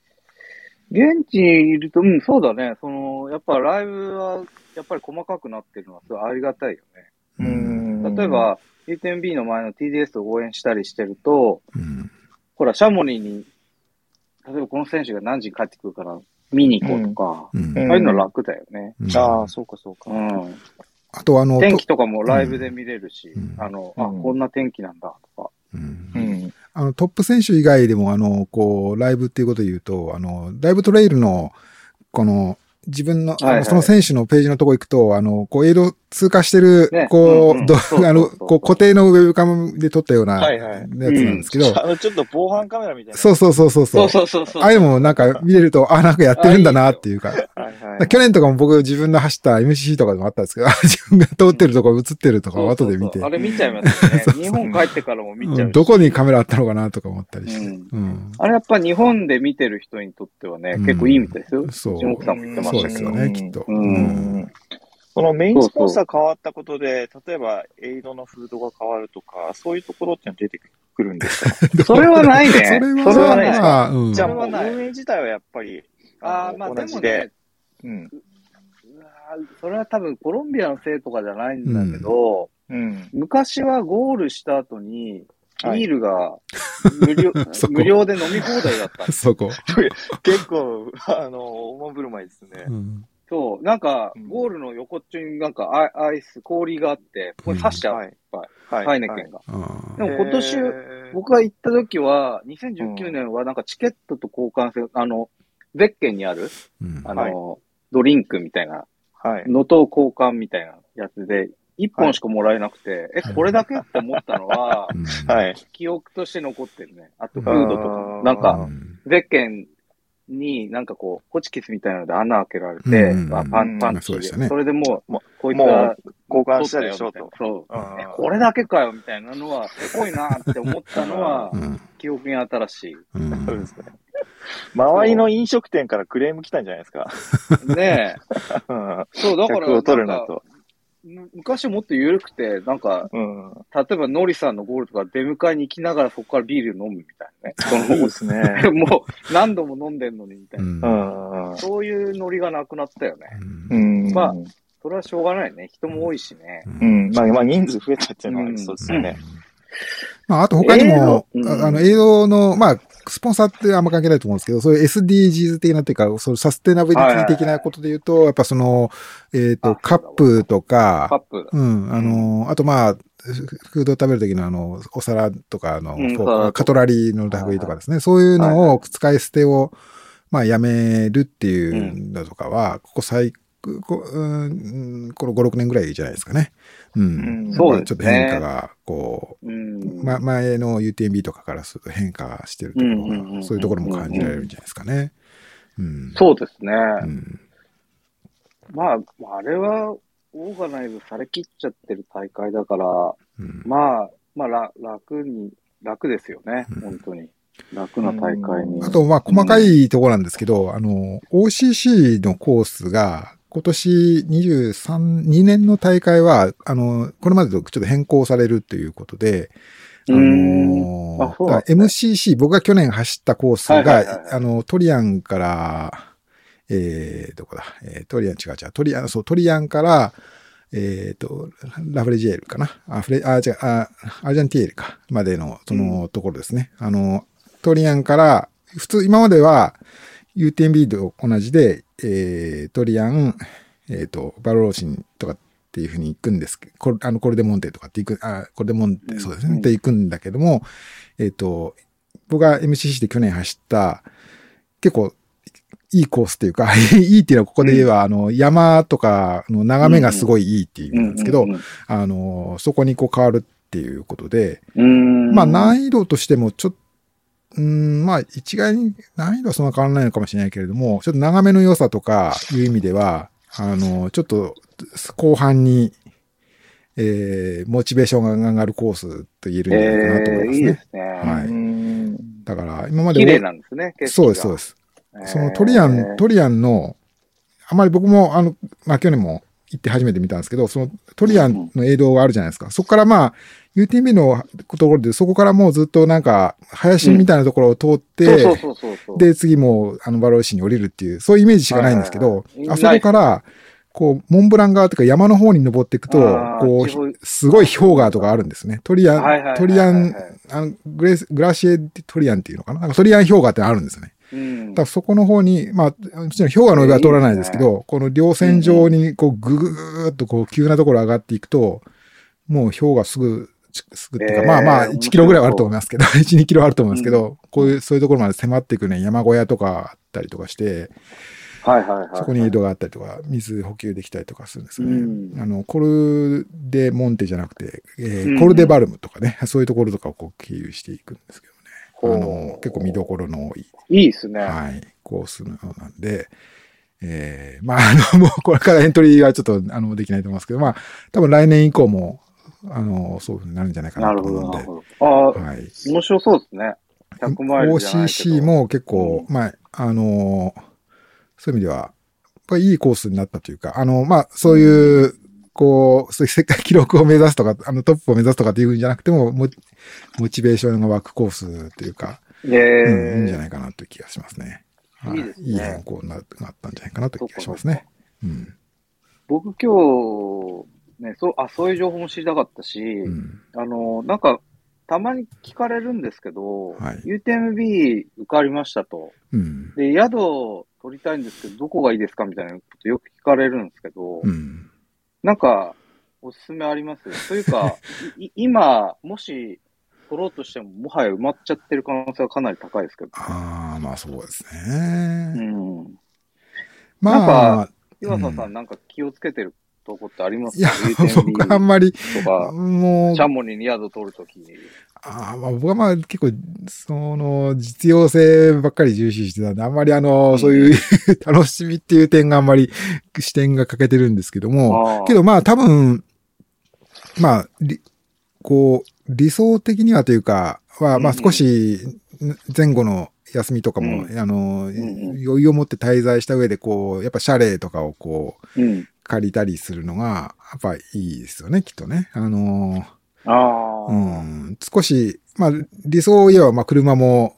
S3: 現地にいると、うん、そうだね。その、やっぱライブは、やっぱり細かくなってるのはすごいありがたいよね。
S1: うん。
S3: 例え、ば、UTMB の前の TDS を応援したりしてると、
S1: うん。
S3: ほら、シャモニーに、例えばこの選手が何時に帰ってくるから見に行こうとか、
S1: うん
S2: うん
S3: ああいうの楽だよね。
S1: うん
S2: ああ、そうかそうか。
S3: うん。
S1: あと、あの、
S3: 天気とかもライブで見れるし、
S1: うん
S3: あの、あ、
S2: うん
S3: こんな天気なんだとか。
S1: うん
S2: うん。
S1: あの、トップ選手以外でも、あの、こう、ライブっていうことで言うと、あの、ライブトレイルの、この、自分の、
S3: はいはい
S1: その選手のページのとこ行くと、あの、こう、エイド通過してる、
S3: ね
S1: こう、あの、こう、固定のウェブカムで撮ったようなや
S2: はいはい
S1: つなんですけど、
S2: あの、ちょっと防犯カメラみたいな。
S1: そうそうそうそう。
S3: そうそうそう。
S1: ああいうのもなんか見れると、あ、なんかやってるんだなっていうか。
S2: はいはい。
S1: 去年とかも僕自分の走った MCC とかでもあったんですけど、あ 自分が通ってるとこ映ってるとかを後で見て
S3: そうそうそうあ、れ見ちゃいますよね。
S1: そうそう
S3: 日本帰ってからも見ちゃう
S1: どこにカメラあったのかなとか思ったりして。
S3: うん
S1: うん
S3: あれやっぱ日本で見てる人にとってはね、
S1: うん
S3: 結構いいみたいですよ。
S1: そう
S3: 下奥さんも言ってま
S1: そう
S3: したけど。
S1: ですよね、きっと。
S3: うん
S2: うんそのメインスポンサー変わったことで、例えばエイドのフードが変わるとか、そういうところって出てくるんですか
S3: それはないね。
S1: それは、
S3: ない
S1: うん。
S2: じゃあも運営自体はやっぱり、
S3: あまあ
S2: 同じで
S3: ね。、
S2: うん。
S3: うわーそれは多分コロンビアのせいとかじゃないんだけど、
S2: うん。
S3: 昔はゴールした後に、
S2: はい
S3: ビールが無料
S1: そこ
S3: 無料で飲み放題だった。
S1: そこ。
S2: 結構、あの、大振る舞いですね
S1: う。ん。
S3: そう、なんか
S2: うん、
S3: ゴールの横っちょになんかアイアイス、氷があって、これ刺しちゃう。
S2: はい
S3: いっぱい
S2: はい。
S3: ハイネケンが。
S1: あ
S3: でも今年僕が行った時は、2019年はなんかチケットと交換する、あの、ゼッケンにある、
S1: うん
S3: あの、ドリンクみたいな、
S2: はい。
S3: のと交換みたいなやつで、1本しかもらえなくて、え、これだけって思ったのは、
S1: うん
S2: はい。
S3: 記憶として残ってるね。あと、フ
S1: う
S3: ードとかも。なん
S1: う
S3: か、
S1: ん
S3: ゼッケンになんかこう、ホチキスみたいなので穴開けられて、
S1: うん
S3: あパン、パンチで。
S1: そね
S3: それでもう、
S2: も
S3: こいつは
S2: 交換したでしょと。
S3: そう。これだけかよみたいなのは、すごいなって思ったのは
S1: う、ん
S3: 記憶に新しい。
S1: うん
S2: そうですね。周りの飲食店からクレーム来たんじゃないですか。
S3: ねえ。
S2: うん。
S3: そう、だから、
S2: 客を取る
S3: なんか
S2: なと。
S3: む昔もっと緩くて、なんか、
S2: うん。
S3: 例えばノリさんのゴールとか出迎えに行きながらそこからビール飲むみたいなね。その
S2: いいですね。
S3: もう何度も飲んでんのにみたいな。
S1: うん
S2: うん。
S3: そういうノリがなくなったよね。
S2: うん。
S3: まあそれはしょうがないね。人も多いしね。
S2: うん。まあ、まあ、人数増えたっていうのはありそうですよね。
S1: まあ、あと他にも、
S3: 映像うん。
S1: ああの、映像の、まあ、スポンサーってあんま関係ないと思うんですけど、そういう SDGs 的なっていうか、そういうサステナビリティ的なことで言うと、やっぱその、えっ、と、
S3: あ
S1: カップと
S3: カッ
S1: か、
S3: プ。
S1: うん、あの、あとまあ、フフードを食べるときのあの、お皿とかあの、
S3: うん
S1: カトラリーの類とかですね、そういうのを使い捨てを、まあ、やめるっていうのとかは、ここ最、こうん、この5、6年ぐらいじゃないですかね。うん。
S2: うん
S3: そうですね
S1: ちょっと変化が、こう、
S3: うん。
S1: ま、前の UTMB とかからすると変化してるところ
S3: うんうんうんうん
S1: が、そういうところも感じられるんじゃないですかね。うん。
S3: そうですね。
S1: うん。
S3: まあ、あれは、オーガナイズされきっちゃってる大会だから、
S1: うん。
S3: まあ、まあ、ら楽に、楽ですよね、
S1: うん
S3: 本当に。楽な大会に。
S1: あと、まあ、細かいところなんですけど、あの、OCC のコースが、今年23、2年の大会は、あの、これまでとちょっと変更されるっていうことで、あの
S3: あそうなん
S1: だから
S3: ですね
S1: MCC、僕が去年走ったコース
S3: はいはいはいはい
S1: が、あの、トリアンから、えー、どこだ、えー、トリアン違う違う、トリアン、そう、トリアンから、えっ、と、ラフレジエールかな？あ、フレ、あ、違う、あ、アルジャンティエールか。までの、そのところですね。あの、トリアンから、普通、今までは UTMB と同じで、えー、トリアン、えっ、と、バロローシンとかっていうふうに行くんですけど、これあの、コルデモンテとかって行く、あ、コルデモンテ、そうですね。
S3: うん
S1: って行くんだけども、えっ、と、僕が MCC で去年走った、結構、いいコースっていうか、いいっていうのはここで言えば、あの、山とかの眺めがすごいいいっていう意味なんですけど、
S3: うんうん
S1: あの、そこにこう変わるっていうことで、
S3: うん、
S1: まあ
S3: な
S1: 難易度としてもちょっと、うん、まあ一概に難易度はそんな変わらないのかもしれないけれども、ちょっと長めの良さとかいう意味では、あの、ちょっと後半に、えー、モチベーションが上がるコースと言えるんじゃないかなと思いますね。
S3: えーいいですね。
S1: はい
S2: うん
S1: だから今まで
S3: 綺麗なんですね、
S1: そうです、そうです。そのトリアン、トリアンの、あまり僕も、あの、まあ、去年も行って初めて見たんですけど、そのトリアンの映像があるじゃないですか。そこからまあ、UTMB のところで、そこからもうずっとなんか、林みたいなところを通って。で、次もう、あの、バローシに降りるっていう、そういうイメージしかないんですけどあそこから、こう、モンブラン側というか山の方に登っていくとこう、すごい氷河とかあるんですね。トリアン、トリアン、あのグレスグラシエトリアンっていうのかな？なんかトリアン氷河ってあるんですね。
S3: うん
S1: だそこの方に、まあ、もちろん氷河の上は通らないですけど、この稜線上にこうぐぐーっとこう急なところ上がっていくと、もう氷河すぐ、すぐっていうか、
S3: えー
S1: まあまあ
S3: 面白い
S1: 1キロぐらいはあると思いますけど、1、2キロはあると思いますけど、こういう、そういうところまで迫っていくね、山小屋とかあったりとかして、
S3: はいはいはい。
S1: そこに井戸があったりとか、水補給できたりとかするんですよね。
S3: うん
S1: あの、コルデモンテじゃなくて、えー
S3: うん
S1: コルデバルムとかね、そういうところとかをこう経由していくんですけどね。あの、結構見どころの多い
S3: いいですね。
S1: はい、コースのようなんで、えー、まあ、あの、もうこれからエントリーはちょっと、あの、できないと思いますけど、まあ、多分来年以降も、あの、そういうふうになるんじゃないかな
S3: なるほど、
S1: と思うんで、
S3: なるほど。ああ、
S1: はい。
S3: 面白そうですね。100マ
S1: OCC、も結構、まあ、あの、そういう意味では、やっぱりいいコースになったというか、あの、まあ、そういう、こう、そういう世界記録を目指すとか、あの、トップを目指すとかっていうんじゃなくても、モモチベーションが湧くコースっていうか、
S3: え
S1: うん、いいんじゃ
S3: い
S1: ないかなという気がしますね。はい
S3: いいですね
S1: いい変更にななったんじゃないかなという気がしますね。うん。
S3: 僕今日、ね、そう、あ、そういう情報も知りたかったし、
S1: うん。
S3: あの、なんか、たまに聞かれるんですけど、
S1: はい
S3: UTMB 受かりましたと。
S1: うん。
S3: で、宿を取りたいんですけど、どこがいいですかみたいなことよく聞かれるんですけど、
S1: うん。
S3: なんか、おすすめあります？というか、今、もし、取ろうとしても、もはや埋まっちゃってる可能性はかなり高いですけど。
S1: ああ、まあそうです
S3: う
S1: ね。
S3: ん。
S1: ま
S3: なん
S1: あ、
S3: 岩佐さ、
S1: うん
S3: なんか気をつけてるとこってあります
S1: いや
S3: か、
S1: 僕はあんまり、もう
S3: シ、ャモニに宿取るときに。
S1: あーまあ僕はまあ結構、その、実用性ばっかり重視してたんで、あんまりあの、
S3: うん。
S1: そういう 楽しみっていう点があんまり視点が欠けてるんですけども、けどまあ多分、まあ、りこう、理想的にはというか、は、まあ
S3: うん。うん
S1: 少し前後の休みとかも、
S3: う
S1: あの、
S3: んうん。
S1: 余裕を持って滞在した上で、こう、やっぱシャレとかをこう、
S3: うん。
S1: 借りたりするのが、やっぱいいですよね、きっとね。あの、
S3: ああ、
S1: うん、少し、まあ理想を言えば、まあ車も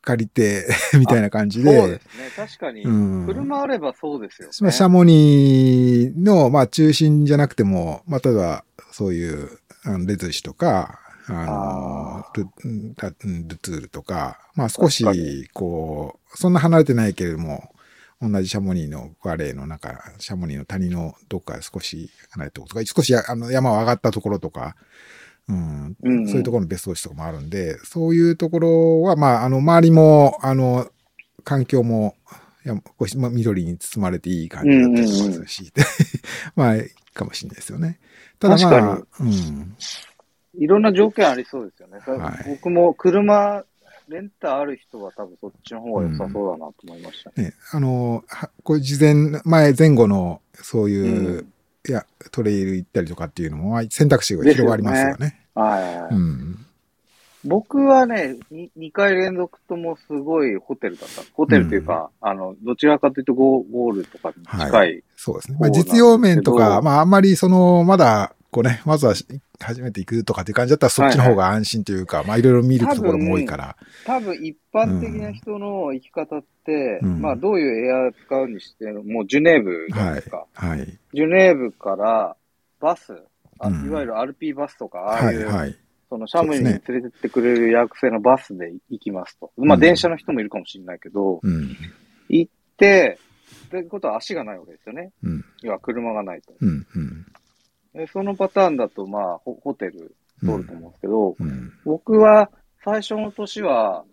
S1: 借りて、みたいな感じで、
S3: そうですね。確かに、
S1: うん。
S3: 車あればそうですよね。
S1: まあ、シャモニーの、まあ、中心じゃなくても、まあ、例えば、そういう、あの、レズシとか、あの
S3: あ、
S1: ルラルツールとか、まあ少し、こう、そんな離れてないけれども、同じシャモニーのバレーの中、シャモニーの谷のどっか少し離れたところとか、少しあの山を上がったところとか、うん、
S3: うん
S1: そういうところの別荘地とかもあるんで、そういうところは、まあ、あの、周りも、あの、環境も、やこうまあ、緑に包まれていい感じだったりしますし、まあ、いいかもしれないですよね。ただまあ、
S2: 確
S1: うん。
S3: いろんな条件ありそうですよね。
S1: はい
S3: 僕も車、レンタある人は多分そっちの方が良さそうだなと思いましたね。
S1: ね、あの、はこう事前、前、前後の、そういう、
S3: うん
S1: いや、トレイル行ったりとかっていうのも、まあ選択肢が広がりますよね。
S3: はいはいはい。
S1: うん。
S3: 僕はね、に2回連続ともすごいホテルだった。ホテルというか、あの、どちらかというとゴーゴールとかに近い。
S1: そうですね。まあ、実用面とか、まあ、あんまりその、まだ、こうね、まずはし初めて行くとかっていう感じだったら、そっちの方が安心というか、まあ、いろいろ見るところも多いから。
S3: 多分一般的な人の生き方って、
S1: うん
S3: まあどういうエア使うにしても、もうジュネーブじゃないですか。
S1: はい。
S3: ジュネーブからバス、あ
S1: うん
S3: いわゆる RP バスとか、ああ、
S1: はいいうはい。
S3: そのシャムに連れてってくれる予約制のバスで行きますと。まあ
S1: うん
S3: 電車の人もいるかもしれないけど、
S1: うん。
S3: 行って、ってことは足がないわけですよね。
S1: うん。
S3: 要は車がないと。
S1: うん。うん。
S3: でそのパターンだと、まあホ、ホテル通ると思うんですけど、
S1: うん。
S3: 僕は最初の年は、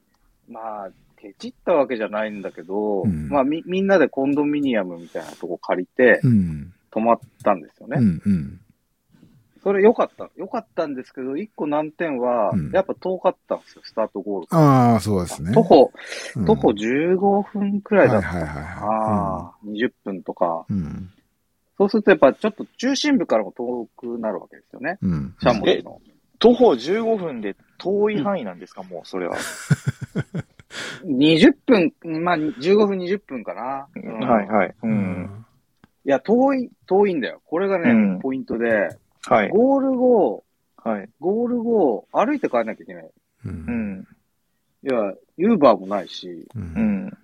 S3: まあ、ケチったわけじゃないんだけど、
S1: うん
S3: まあみ、みんなでコンドミニアムみたいなとこ借りて
S1: うん。
S3: 泊まったんですよね。
S1: うん。うん。
S3: それ良かった。良かったんですけど、一個難点は
S1: うん、
S3: やっぱ遠かったんですよ、スタートゴールが。
S1: ああ、そうですね。
S3: 徒歩、
S1: うん
S3: 徒歩15分くらいだった。
S1: はいはいはいはい
S3: ああ、20分とか。
S1: うん。
S3: そうするとやっぱちょっと中心部からも遠くなるわけですよね。
S1: うん。
S3: シャモリの。
S2: 徒歩15分で遠い範囲なんですか、もう、それは。
S3: 20分、まあ15分20分かな。うん
S2: はいはい。う。
S1: うんん。
S3: いや、遠い、遠いんだよ。これがね、
S2: うん
S3: ポイントで、
S2: はい。
S3: ゴール後、
S2: はい。
S3: ゴール後、歩いて帰んなきゃいけない。
S1: う。
S2: うんん。
S3: いや、ユーバーもないし、
S1: う。
S2: うんん。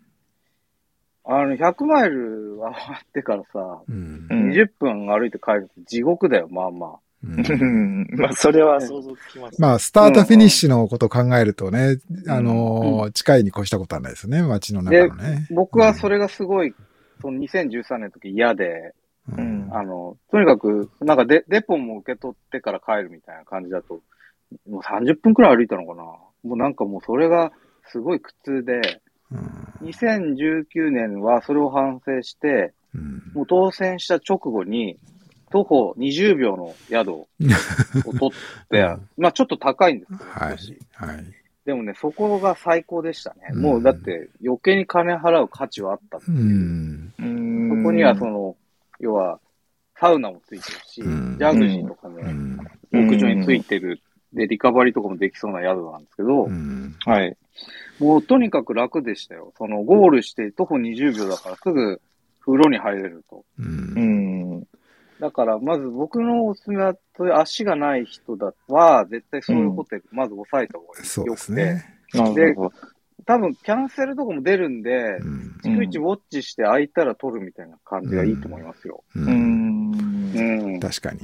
S3: あの、100マイル回ってからさ、
S1: うん
S2: うん
S3: 20分歩いて帰るって地獄だよ、まあまあ。
S1: うん
S2: まあ、それは想像つきます。
S1: まあ、スタートフィニッシュのことを考えるとね、あのー、近いに越したことはないですよね、街の中のね。
S3: 僕はそれがすごい、その2013年の時嫌で、
S1: う
S2: うん
S3: あの、とにかく、なんかデデポンも受け取ってから帰るみたいな感じだと、もう30分くらい歩いたのかな。もうなんかもうそれがすごい苦痛で、
S1: うん
S3: 2019年はそれを反省して、
S1: うん
S3: もう当選した直後に、徒歩20秒の宿を 取って、
S1: うん
S3: まあちょっっと高いんですけど、
S1: はい。はい。
S3: でもね、そこが最高でしたね。
S1: うん
S3: もうだって余計に金払う価値はあったって
S1: う
S3: いう。
S1: ん。
S2: うん
S3: そこにはその、要は、サウナもついてるし、
S1: うん
S3: ジャグジーとかね、
S1: うん。
S3: 屋上についてる。で、リカバリーとかもできそうな宿なんですけど、
S1: うん。
S2: はい。
S3: もうとにかく楽でしたよ。その、ゴールして徒歩20秒だからすぐ風呂に入れると。
S1: う。
S2: うんん。
S3: だから、まず僕のおすすめは、そういう足がない人だは、絶対そういうホテル、まず押さえた方がいい。
S1: そうです。ね。
S2: なるほど。
S3: 多分、キャンセルとかも出るんで、
S1: うん。
S3: 逐一ウォッチして空いたら取るみたいな感じがいいと思いますよ。
S1: う。
S2: うんん。
S3: うん。
S1: 確かに。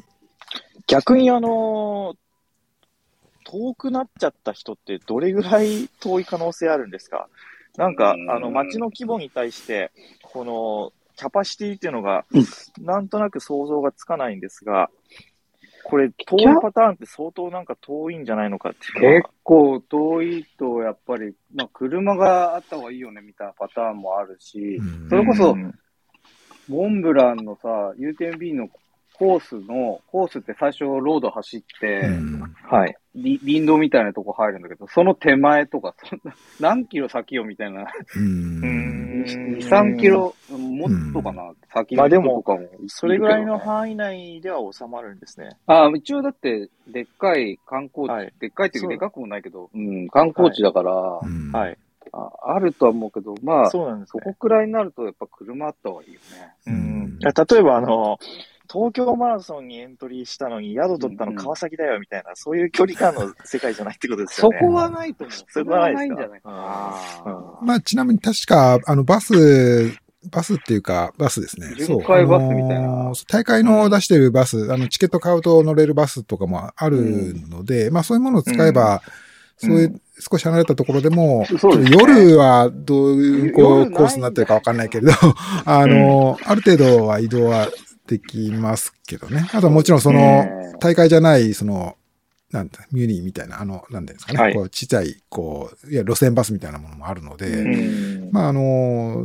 S2: 逆にあの、遠くなっちゃった人ってどれぐらい遠い可能性あるんですか？なんか
S3: う、ん。
S2: あの、街の規模に対して、この、キャパシティっていうのが、なんとなく想像がつかないんですが、これ、遠いパターンって相当なんか遠いんじゃないのかっていう
S3: 結構遠いと、やっぱり、まあ、車があった方がいいよね、みたいなパターンもあるし、
S1: うん。
S3: それこそ
S2: うん
S3: モンブランのさ、UTMB のコースの、コースって最初ロード走って、
S1: うん
S2: はい。
S3: り林道みたいなとこ入るんだけど、その手前とか、そんな、何キロ先よみたいな、
S1: うん。
S3: 2、3キロ、もっとかな、先の
S2: まあでも
S3: 人とかもいるけどね、
S2: それぐらいの範囲内では収まるんですね。
S3: あ一応だって、でっかい観光地、
S2: はい
S3: でっかいっていうかでかくもないけど、うん、観光地だから、
S1: うん
S2: はい。
S3: ああるとは思うけど、まあ、そ
S2: そうなんですね。
S3: こくらいになるとやっぱ車あった方がいいよね。
S2: う
S1: うん
S2: 例えばあの、東京マラソンにエントリーしたのに宿取ったの
S3: うん
S2: 川崎だよみたいな、そういう距離感の世界じゃないってことですよね。
S3: そこはないと思う。
S2: そこはないですか
S3: んじゃないかな。
S2: うん
S1: まあ、ちなみに確か、あの、バスバスっていうか、バスですね。
S3: 巡回バスみたいな。
S1: あのー大会の出してるバス、あの、チケット買うと乗れるバスとかもあるので、まあそういうものを使えば、
S2: うん。
S1: そういう少し離れたところでも、夜はどういうこうコースになってるかわかんないけれど、あのーある程度は移動はできますけどね。あとはもちろんその、
S3: ね。
S1: 大会じゃない、その、なんだ、ミュニーみたいな、あの、なんていうんですかね、
S2: はい。
S1: こう、ちっちゃい、こう、いや、路線バスみたいなものもあるので、
S2: うん。
S1: まあ、あの、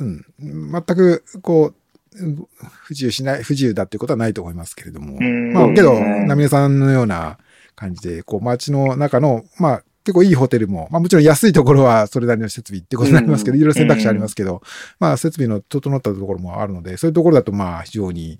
S1: うん、全く、こう、うん不自由しない、不自由だっていうことはないと思いますけれども、
S2: うん。
S1: まあ、けど、ナミネさんのような感じで、こう、街の中の、まあ、結構いいホテルも、まあもちろん安いところはそれなりの設備ってことになりますけど、
S3: うん
S1: いろいろ選択肢ありますけど、まあ設備の整ったところもあるので、そういうところだとまあ非常に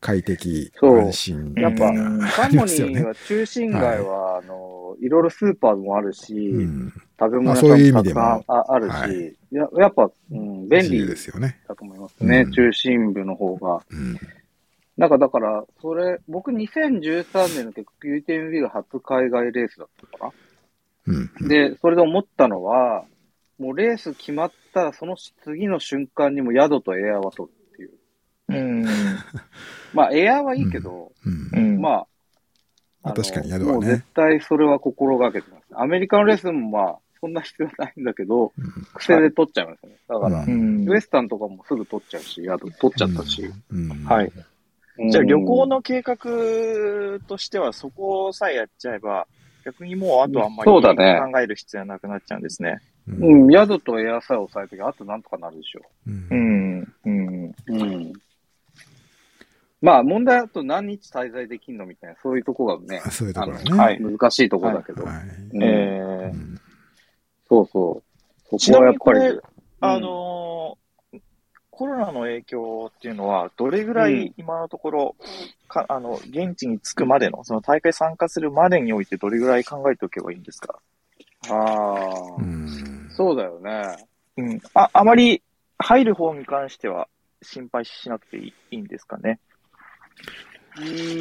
S1: 快適、安心。
S3: やっぱ、
S2: うん
S3: サンモニーは中心街は、あの、いろいろスーパーもあるし、
S1: うん。
S3: 食べ物も
S1: 味でも
S3: たくさんああるし、
S1: はい
S3: ややっぱ、うん、便利
S1: ですよね。
S3: だと思いますね、
S1: うん
S3: 中心部の方が。
S1: うん。
S3: なんかだから、それ、僕2013年の結局 UTMB が初海外レースだったか
S1: うん。
S3: な。で、それで思ったのは、もうレース決まったらその次の瞬間にも宿とエアーは取るっていう。
S2: うん。
S3: まあエアーはいいけど、
S1: うん
S2: う。ん。
S3: まあ、
S1: まあ確かに宿はね
S3: もう絶対それは心がけてます。アメリカのレースもまあ、そんな必要ないんだけど、
S1: うん
S3: 癖で取っちゃいますね。だから、
S1: う
S2: うん
S3: ウエスタンとかもすぐ取っちゃうし、宿取っちゃったし。
S1: うん。
S2: はい。
S3: うん
S2: じゃあ旅行の計画としてはそこさえやっちゃえば、逆にもうあとはあんまり
S3: そうだね
S2: 考える必要はなくなっちゃうんですね。
S1: うん。
S3: うん、宿とエアさえ抑えときゃ、あとなんとかなるでしょ
S1: うん
S2: う。ん。うん。
S3: う。うん。まあ、問題だと何日滞在できんのみたいな、そういうとこがね、
S1: そういうところね。
S2: はい
S3: 難しいとこだけど。
S1: はい。
S3: うん
S2: えー
S1: うん
S3: そうそう。
S2: ち
S3: そこはやっぱり、
S2: なみにこれ、
S3: うん
S2: あのーコロナの影響っていうのは、どれぐら
S3: うん
S2: い今のところ、かあの、現地に着くまでの、その大会参加するまでにおいてどれぐらい考えておけばいいんですか？
S3: ああ、
S1: うん。
S3: そうだよね。
S2: うん。あ、あまり入る方に関しては心配しなくていいんですかね？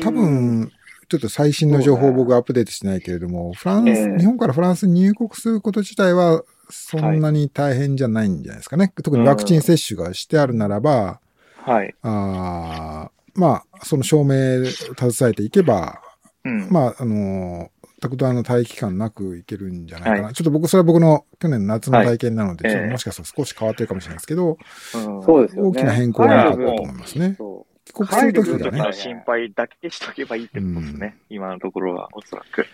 S1: 多分、ちょっと最新の情報を僕はアップデートしてないけれども、フランス、
S2: ええ
S1: 日本からフランスに入国すること自体は、そんなに大変じゃないんじゃないですかね。特にワクチン接種がしてあるならば、
S2: はい。
S1: あーまあ、その証明を携えていけば、
S2: うん。
S1: まあ、あの、タクトアの待機期間なくいけるんじゃないかな。
S2: は
S1: ちょっと僕、それは僕の去年の夏の体験なので、
S2: はい
S1: もしかしたら少し変わってるかもしれないですけど、
S2: うん
S3: そうですよね。
S1: 大きな変更はなかったと思いますね。
S3: そ
S1: 帰国するときがね
S2: 心配だけしとけばいいってことですね。今のところは、おそらく。
S3: う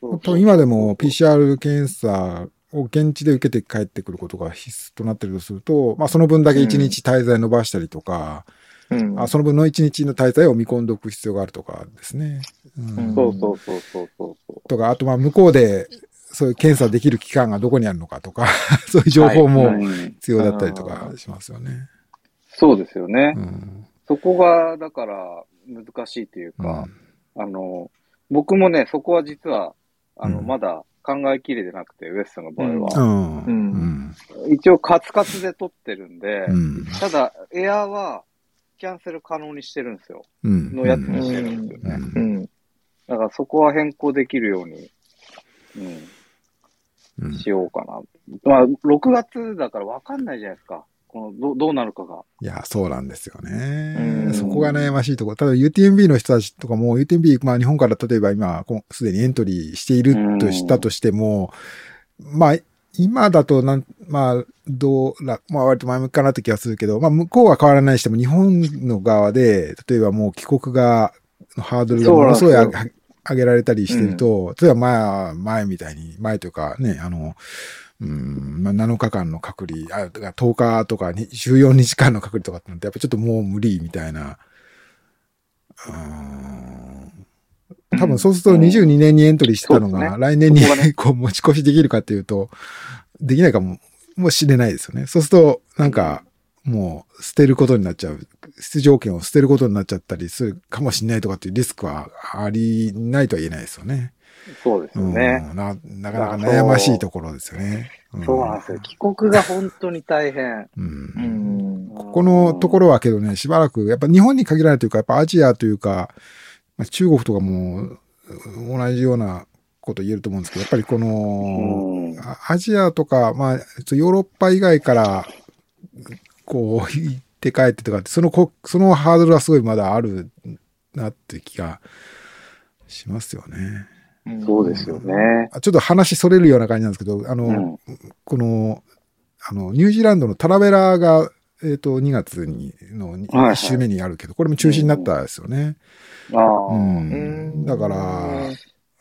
S3: そう
S1: 本当今でも PCR 検査を現地で受けて帰ってくることが必須となっているとすると、まあその分だけ1日滞在伸ばしたりとか、
S2: うん。
S1: あその分の1日の滞在を見込んでおく必要があるとかですね。うん
S2: うん
S3: そうそうそうそうそうそう。
S1: とか、あとまあ向こうでそういう検査できる機関がどこにあるのかとか、そういう情報
S2: は
S1: も
S3: うん
S1: 必要だったりとかしますよね。
S3: そうですよね。
S1: うん
S3: そこが、だから、難しいというか、あの、僕もね、そこは実は、あの、
S1: うん
S3: まだ考えきれてなくて、ウエストの場合
S1: う
S3: は。
S1: ん。
S2: う
S1: うんん。
S3: 一応、カツカツで撮ってるんで、
S1: うん。
S3: ただ、エアーは、キャンセル可能にしてるんですよ。
S1: うん。
S3: のやつにしてるんですよね。
S1: うん
S2: うん。
S3: だからそこは変更できるように、
S1: うん
S3: うん、しようかな。まあ、6月だから分かんないじゃないですか。この、どどうなるかが。
S1: いや、そうなんですよ
S2: う
S1: ね。
S2: ん
S1: そこが悩ましいところ。ただ UTMB の人たちとかも UTMB、まあ日本から例えば今、すでにエントリーしているとしたとしても、まあ、今だとなん、まあ、どうら、まあ割と前向きかなって気がするけど、まあ向こうは変わらないにしても日本の側で、例えばもう帰国が、ハードルがものすごい上げ上げられたりしてると、例えば前、前みたいに、前というかね、あの、うん、まあ、7日間の隔離、あ、だから10日とかに14日間の隔離とかってなって、やっぱちょっともう無理みたいな。うん多分そうすると22年にエントリーしてたのが、来年に
S3: こ
S1: う持ち越しできるかっていうと、できないかも、もしれないですよね。そうすると、なんか、もう捨てることになっちゃう。出場権を捨てることになっちゃったりするかもしれないとかっていうリスクはありないとは言えないですよね。
S3: そうですよね。
S1: うん、ななかなか悩ましいところですよね。
S3: そうなんですよ。帰国が本当に大変。
S1: うん
S2: うん。
S1: ここのところはけどね、しばらく、やっぱ日本に限らないというか、やっぱアジアというか、まあ、中国とかもう同じようなこと言えると思うんですけど、やっぱりこの、アジアとか、まあ、ヨーロッパ以外からこう、行って帰ってとかって、そのこ、そのハードルはすごいまだあるなって気がしますよね。
S3: そうですよね。
S1: あちょっと話それるような感じなんですけど、あの、
S3: うん。
S1: この、あの、ニュージーランドのタラベラが、えっ、と、2月に、の
S3: はいはい
S1: 1週目にあるけど、これも中止になったですよね。
S3: ああ。
S1: うん。だから、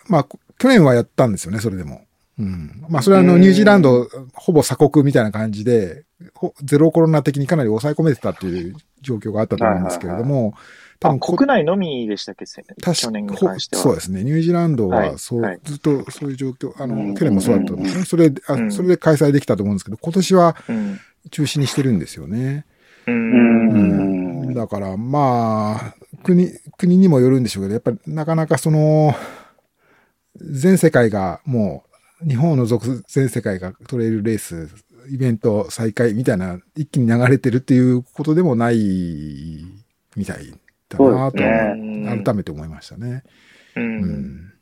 S1: まあ、去年はやったんですよね、それでも。うん。まあ、それはあの、ニュージーランド、ほぼ鎖国みたいな感じで、ほゼロコロナ的にかなり抑え込めてたっていう状況があったと思うんですけれども、多
S2: あ、
S1: 分こ
S2: 国内のみでしたっけ？
S1: 確
S2: 去年に
S1: か
S2: 関しては。
S1: そうですね。ニュージーランド
S2: は
S1: はいそう、
S2: はい
S1: ずっとそういう状況、あの、
S3: うん
S1: 去年もそうだったんですね。それで、あ
S2: うん
S1: それで開催できたと思うんですけど、今年は
S2: うん。
S1: 中止にしてるんですよね。
S2: う。
S3: うんん。
S1: だから、まあ、国、国にもよるんでしょうけど、やっぱりなかなかその、全世界がもう、日本を除く全世界がトレイルレース、イベント再開みたいな、一気に流れてるっていうことでもないみたいだなと、
S3: そうです
S1: 改めて思いましたね。
S2: う。
S1: うんん。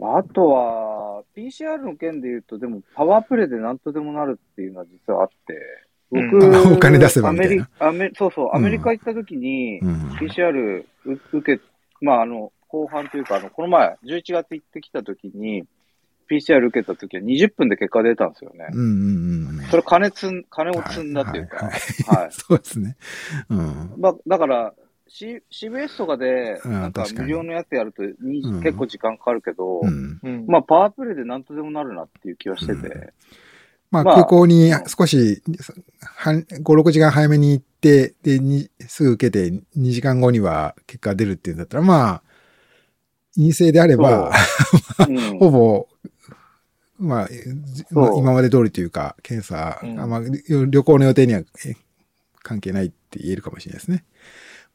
S3: あとは、PCR の件で言うと、でも、パワープレイで何とでもなるっていうのは実はあって、僕、
S2: う ん
S1: お金出せばみたいな
S3: アメそうそう、
S1: うん
S3: アメリカ行った時に、
S1: うん
S3: PCR う受け、まあ、あの、後半というか、あの、この前、11月行ってきた時に、PCR 受けた時は20分で結果出たんですよね。
S1: うんうんうん。
S3: それ金積ん、金を積んだっていうか、
S1: は
S3: はいい。
S1: はい そうですね。うん。
S3: まあ、だから、C、CBS とかで、
S1: うん
S3: なんか無料のやつやるとに、
S1: うん。
S3: 結構時間かかるけど、
S1: うん。
S2: うん。
S3: まあ、パワープレイで何とでもなるなっていう気はしてて、
S1: うん。まあ、
S3: まあ
S1: 空港に少し、は5、6時間早めに行って、で、にすぐ受けて2時間後には結果が出るっていうんだったら、まあ、陰性であれば、
S3: う。ん。
S1: ほぼ、まあ、今まで通りというか、検査、まあ、旅旅行の予定にはえ関係ないって言えるかもしれないですね。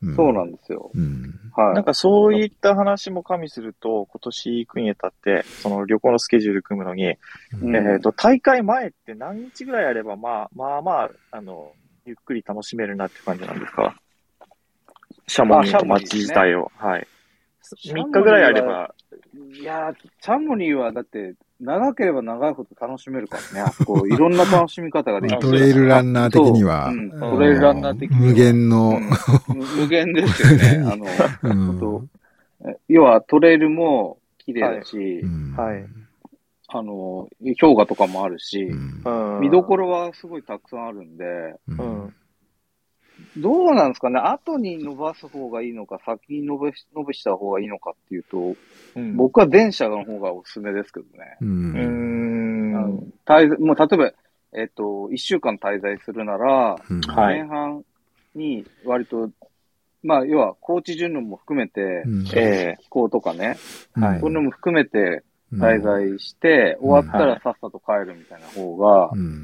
S1: うん、
S3: そうなんですよ。
S1: うん。
S3: はい。
S2: なんかそういった話も加味すると、今年行くにあたって、その旅行のスケジュール組むのに、
S3: うん
S2: えっ、と、大会前って何日ぐらいあれば、まあ、まあまあ、あの、ゆっくり楽しめるなって感じなんですか？シャモニーと街自体を。はい。
S3: シャモニーは
S2: 3日ぐらいあれば、
S3: いやー、チャモニーはだって、長ければ長いほど楽しめるからね。あそこ、いろんな楽しみ方ができる。
S1: トレイルランナー的には、
S3: そううん。トレイルランナー的には。
S1: 無限の、
S3: うん。無無限ですよね。あの、
S1: うん
S3: 要はトレイルも綺麗だし、
S1: うん。
S2: はい。
S3: あの、氷河とかもあるし、見どころはすごいたくさんあるんで、
S1: う
S2: うんん。
S3: どうなんですかね？後に伸ばす方がいいのか、先に伸ばし伸ばした方がいいのかっていうと、
S2: うん、
S3: 僕は電車の方がおすすめですけどね。
S1: う。
S2: うん。ーん。
S3: もう例えば、えっと、一週間滞在するなら、
S1: うん。
S2: はい。
S3: 前半に割と、まあ、要は、高知順路も含めて、
S1: うん。
S2: え
S3: 気候とかね、
S2: はい
S3: そういうのも含めて
S1: うん
S3: 滞在して、
S1: うん。
S3: 終わったらさっさと帰るみたいな方が
S1: う、
S2: ん。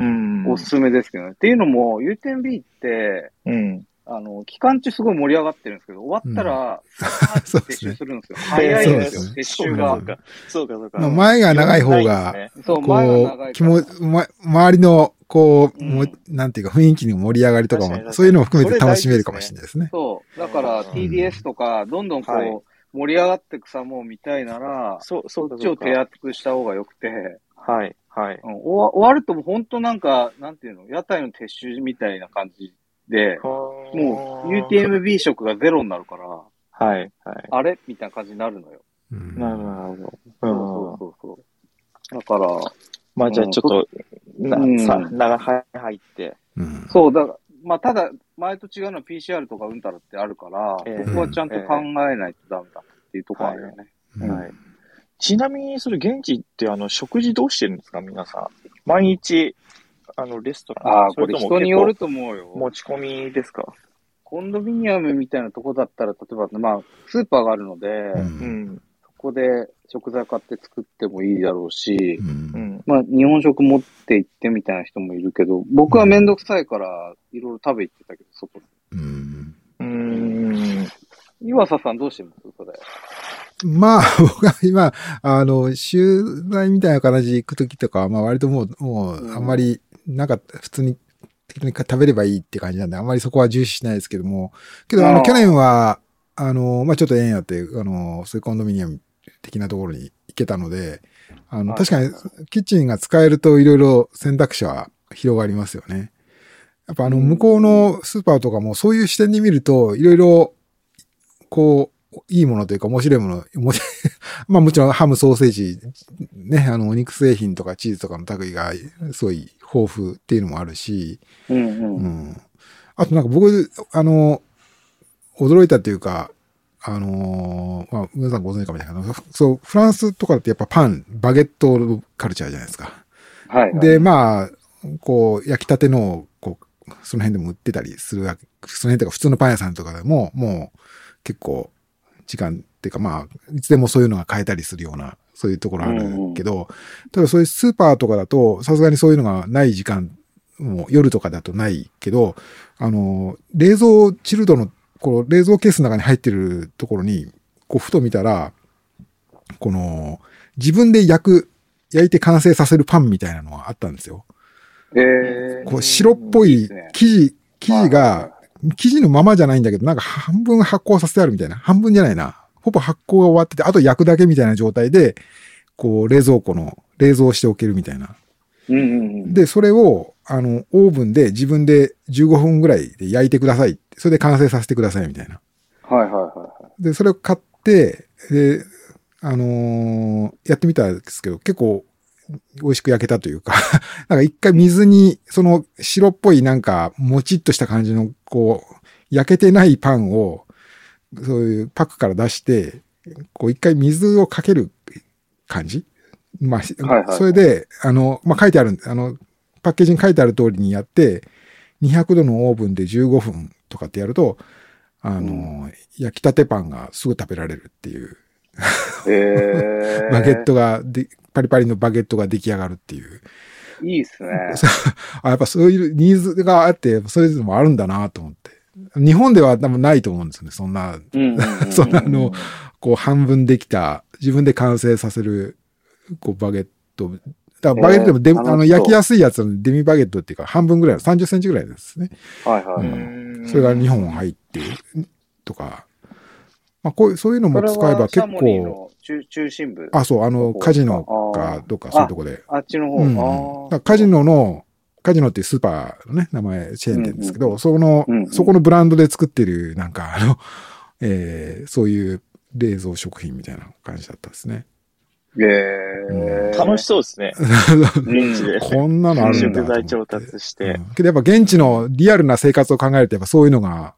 S3: おすすめですけどね。っていうのも、U10B って、
S2: うん。
S3: あの、期間中すごい盛り上がってるんですけど、終わったら、撤収するんですよ。早いんですよ、撤収が。
S2: かそうか。そうか、
S1: 前が長い方が
S3: そう、前が長い
S1: 気も、ま、周りの、こう、
S3: うん
S1: もなんていうか雰囲気の盛り上がりとかも、そういうのも含めて楽しめるかもしれないですね。
S3: そう。だから
S2: うん
S3: TDS とか、どんどんこう、
S2: はい
S3: 盛り上がってく様を見たいなら、
S2: そう、そう
S3: ちを
S2: そうか。
S3: 手厚くした方が良くて、
S2: はい、はい。
S3: うん、終わ終わるともう本当なんか、なんていうの、屋台の撤収みたいな感じで、もう UTMB 色がゼロになるから、
S2: はい、はい。
S3: あれ？みたいな感じになるのよ。
S1: うん
S2: なるほど。
S3: そう
S2: うん。
S3: そうそうそう。だから、
S2: まあじゃあちょっと、な
S3: うん、
S2: さ、長入って。
S1: うん
S3: そう、だから、まあただ、前と違うのは PCR とかうんたらってあるから、
S2: ええ
S3: ここはちゃんと考えないとダメだっていうところあるよね。
S1: うん
S2: はい。ちなみに、それ現地って、あの、食事どうしてるんですか？皆さん。毎日、あの、レストラン。
S3: ああ、これ人によると思うよ。
S2: 持ち込みですか？
S3: コンドミニアムみたいなとこだったら、例えば、まあ、スーパーがあるので、
S1: う
S2: うんん。
S3: そこで食材買って作ってもいいだろうし
S1: う、
S2: うんん。
S3: まあ、日本食持って行ってみたいな人もいるけど、僕はめんどくさいから、いろいろ食べ行ってたけど、外で。
S1: うん
S2: うーん。
S3: 岩佐さんどうしてます？それ。
S1: まあ、僕は今、あの、取材みたいな形で行くときとかは、まあ割ともう、もう、
S3: うん。
S1: あんまり、なんか、普通に、適当に食べればいいって感じなんで、あんまりそこは重視しないですけども、けど、あの、去年は、あの、まあちょっと縁あって、あの、そういうコンドミニアム的なところに行けたので、あの、
S2: はい
S1: 確かに、キッチンが使えるといろいろ選択肢は広がりますよね。やっぱあの、向こうのスーパーとかもそういう視点に見ると、いろいろ、こう、いいものというか面白いもの、まあもちろんハム、ソーセージ、ね、あの、お肉製品とかチーズとかの類が、すごい豊富っていうのもあるし、
S3: うんう。
S1: うんん。あとなんか僕、あの、驚いたっていうか、あのーまあ、皆さんご存知かもしれないけど、そう、フランスとかってやっぱパン、バゲットカルチャーじゃないですか。
S3: はい、はい。
S1: で、まあ、こう、焼きたてのを、こう、その辺でも売ってたりするわけ、その辺とか普通のパン屋さんとかでも、もう結構、時間っていうかまあ、いつでもそういうのが買えたりするような、そういうところあるけど、ただそういうスーパーとかだと、さすがにそういうのがない時間、もう夜とかだとないけど、あの、冷蔵チルドの、この冷蔵ケースの中に入ってるところに、こう、ふと見たら、この、自分で焼く、焼いて完成させるパンみたいなのがあったんですよ。
S3: えー、
S1: こう白っぽい生地、生地が、生地のままじゃないんだけど、なんか半分発酵させてあるみたいな。半分じゃないな。ほぼ発酵が終わってて、あと焼くだけみたいな状態で、こう、冷蔵庫の、冷蔵しておけるみたいな。
S3: うんうんうん。
S1: で、それを、あの、オーブンで自分で15分ぐらいで焼いてください。それで完成させてくださいみたいな。
S3: はいはいはいはい。
S1: で、それを買って、で、あのーやってみたんですけど、結構美味しく焼けたというか、なんか一回水に、その白っぽいなんかもちっとした感じの、こう、焼けてないパンを、そういうパックから出して、こう一回水をかける感じ？まあ、
S3: はいはい
S1: それで、あの、まあ、書いてあるんあの、パッケージに書いてある通りにやって、200度のオーブンで15分とかってやると、あの、焼きたてパンがすぐ食べられるっていう、
S3: えー、
S1: バゲットがで、パリパリのバゲットが出来上がるっていう。
S3: いいっすね。
S1: あ、やっぱそういうニーズがあって、そういうのもあるんだなと思って。日本では多分ないと思うんですよね。そんな、そんなのこう半分できた、自分で完成させる、こうバゲット。だからバゲットでもデ、
S3: えー
S1: あの、焼きやすいやつのデミバゲットっていうか、半分ぐらいの30センチぐらいですね。
S3: はいはいはい。
S2: うん
S1: それが2本入って、とか。まあ、こういう、そういうのも使えば結構、
S3: の中中心部。
S1: あ、そう、あの、カジノ
S3: あ
S1: か
S3: ー
S1: どっかそういうとこで。
S3: あっちの方。
S1: うん。カジノの、カジノっていうスーパーのね、名前、チェーン店ですけど、その、
S3: うんうん
S1: そこのブランドで作ってる、なんか、あの、えーそういう冷蔵食品みたいな感じだったですね。
S3: ーえー、
S2: 楽しそうですね。
S3: うん
S2: 現地で。
S1: こんなのあるんだ。
S2: 食材調達して
S1: うんけどやっぱ現地のリアルな生活を考えると、やっぱそういうのが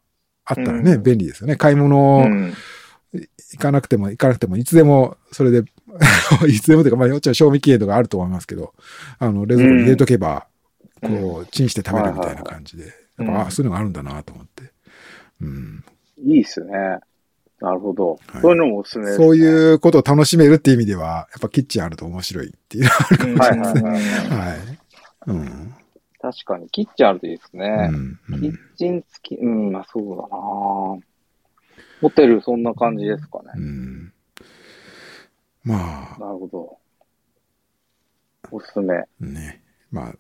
S1: あったらね、
S2: うん
S1: 便利ですよね。買い物、
S2: うん
S1: 行かなくても、行かなくても、いつでも、それで、いつでもというか、まあ、もちろん賞味期限とかあると思いますけど、あの、冷蔵庫に入れとけば、
S2: うん
S1: こう、チンして食べるみたいな感じで、
S2: うん
S1: やっぱ、あ、そういうのがあるんだなと思って。うん。
S3: いいっすね。なるほど。
S1: はい
S3: そういうのもおすすめです、ね。
S1: そういうことを楽しめるっていう意味では、やっぱキッチンあると面白いっていうのはあるかもし
S3: はい
S1: れないですね。
S3: はい。
S1: うん。
S3: 確かに、キッチンあるといいですね。
S1: うんう
S3: キッ
S1: ん
S3: チン付き、うん、まあそうだなホテルそんな感じですかね。
S1: うん。まあ、
S3: なるほど。おすすめ。
S1: ね。まあ、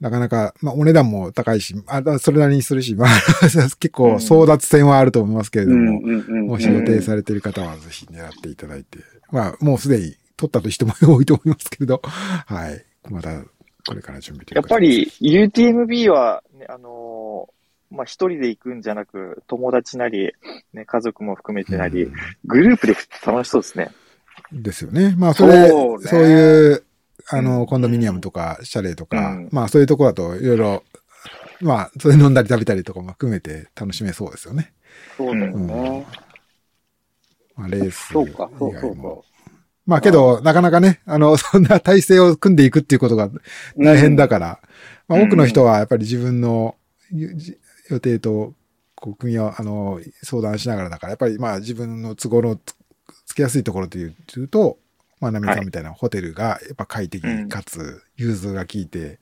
S1: なかなか、まあ、お値段も高いし、あそれなりにするし、まあ、結構争奪戦はあると思いますけれども。もし予定されている方はぜひ狙っていただいて、まあ、もうすでに取ったと人も多いと思いますけれど、はい。また、これから準備という
S2: やっぱり UTMB は、ね、あのーまあ、一人で行くんじゃなく、友達なり、ね、家族も含めてなり、
S1: う
S2: グループで楽しそうですね。
S1: んですよね。まあ、それ、
S3: そう
S1: そう,、
S3: ね
S1: いう、あの、コンドミニアムとか、シャレとか、
S2: うん
S1: まあ、そういうところだと、いろいろ、まあ、それ飲んだり食べたりとかも含めて楽しめそうですよね。
S3: そうだよね。
S1: まあ、レース以
S3: そうか、そうそう
S1: 外も。
S3: そ
S1: まあけど、なかなかね、あの、そんな体制を組んでいくっていうことが
S3: う。
S1: 大変だから、まあ
S2: うん
S1: 多くの人はやっぱり自分の予定と、こう、組み合わ、あの、相談しながらだから、やっぱりまあ自分の都合のつつきやすいところというと、まあ、ナミさんみたいなホテルがやっぱ快適
S2: うん
S1: かつ融通が効いて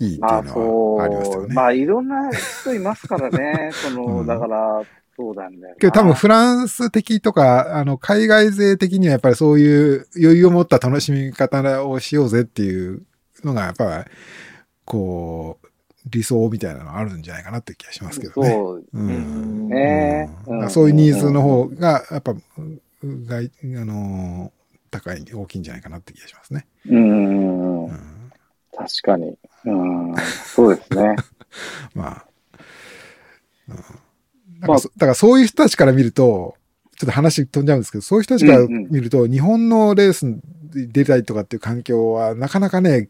S1: いいっていう
S3: まあ
S1: のはあります。よね。
S3: まあいろんな人いますからね。その、
S1: うん
S3: だから、そうなんだよな。
S1: けど多分フランス的とか、あの、海外勢的にはやっぱりそういう余裕を持った楽しみ方をしようぜっていうのが、やっぱり、こう、理想みたいなのあるんじゃないかなって気がしますけどね。
S3: そう。
S1: うん。
S3: ね
S1: うん
S3: うん
S1: そういうニーズの方が、やっぱ、あのー高い、大きいんじゃないかなって気がしますね。
S3: うん。
S1: うん
S3: 確かに。うん。そうですね。
S1: まあ。うんなんかそだからそういう人たちから見ると、ちょっと話飛んじゃうんですけど、そういう人たちから見ると、日本のレースに出たいとかっていう環境は、なかなかね、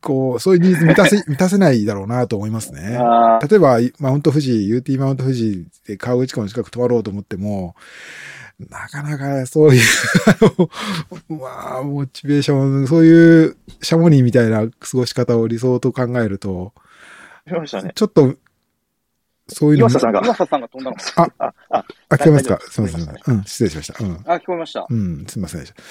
S1: こう、そういうニーズ満たせ、満たせないだろうなと思いますね。例えば、マウント富士、UT マウント富士で川口湖の近く泊まろうと思っても、なかなかそういう、まあ、モチベーション、そういうシャモニーみたいな過ごし方を理想と考えると。ちょっと、そういうの
S2: 岩佐さんが。
S3: 岩佐さんが飛んだの
S2: あ、あ、
S1: あ、聞こえますか？
S2: 大
S1: すみません。うん、失礼しました。うん。
S3: あ、聞こえました。
S1: うん、すみませんでした。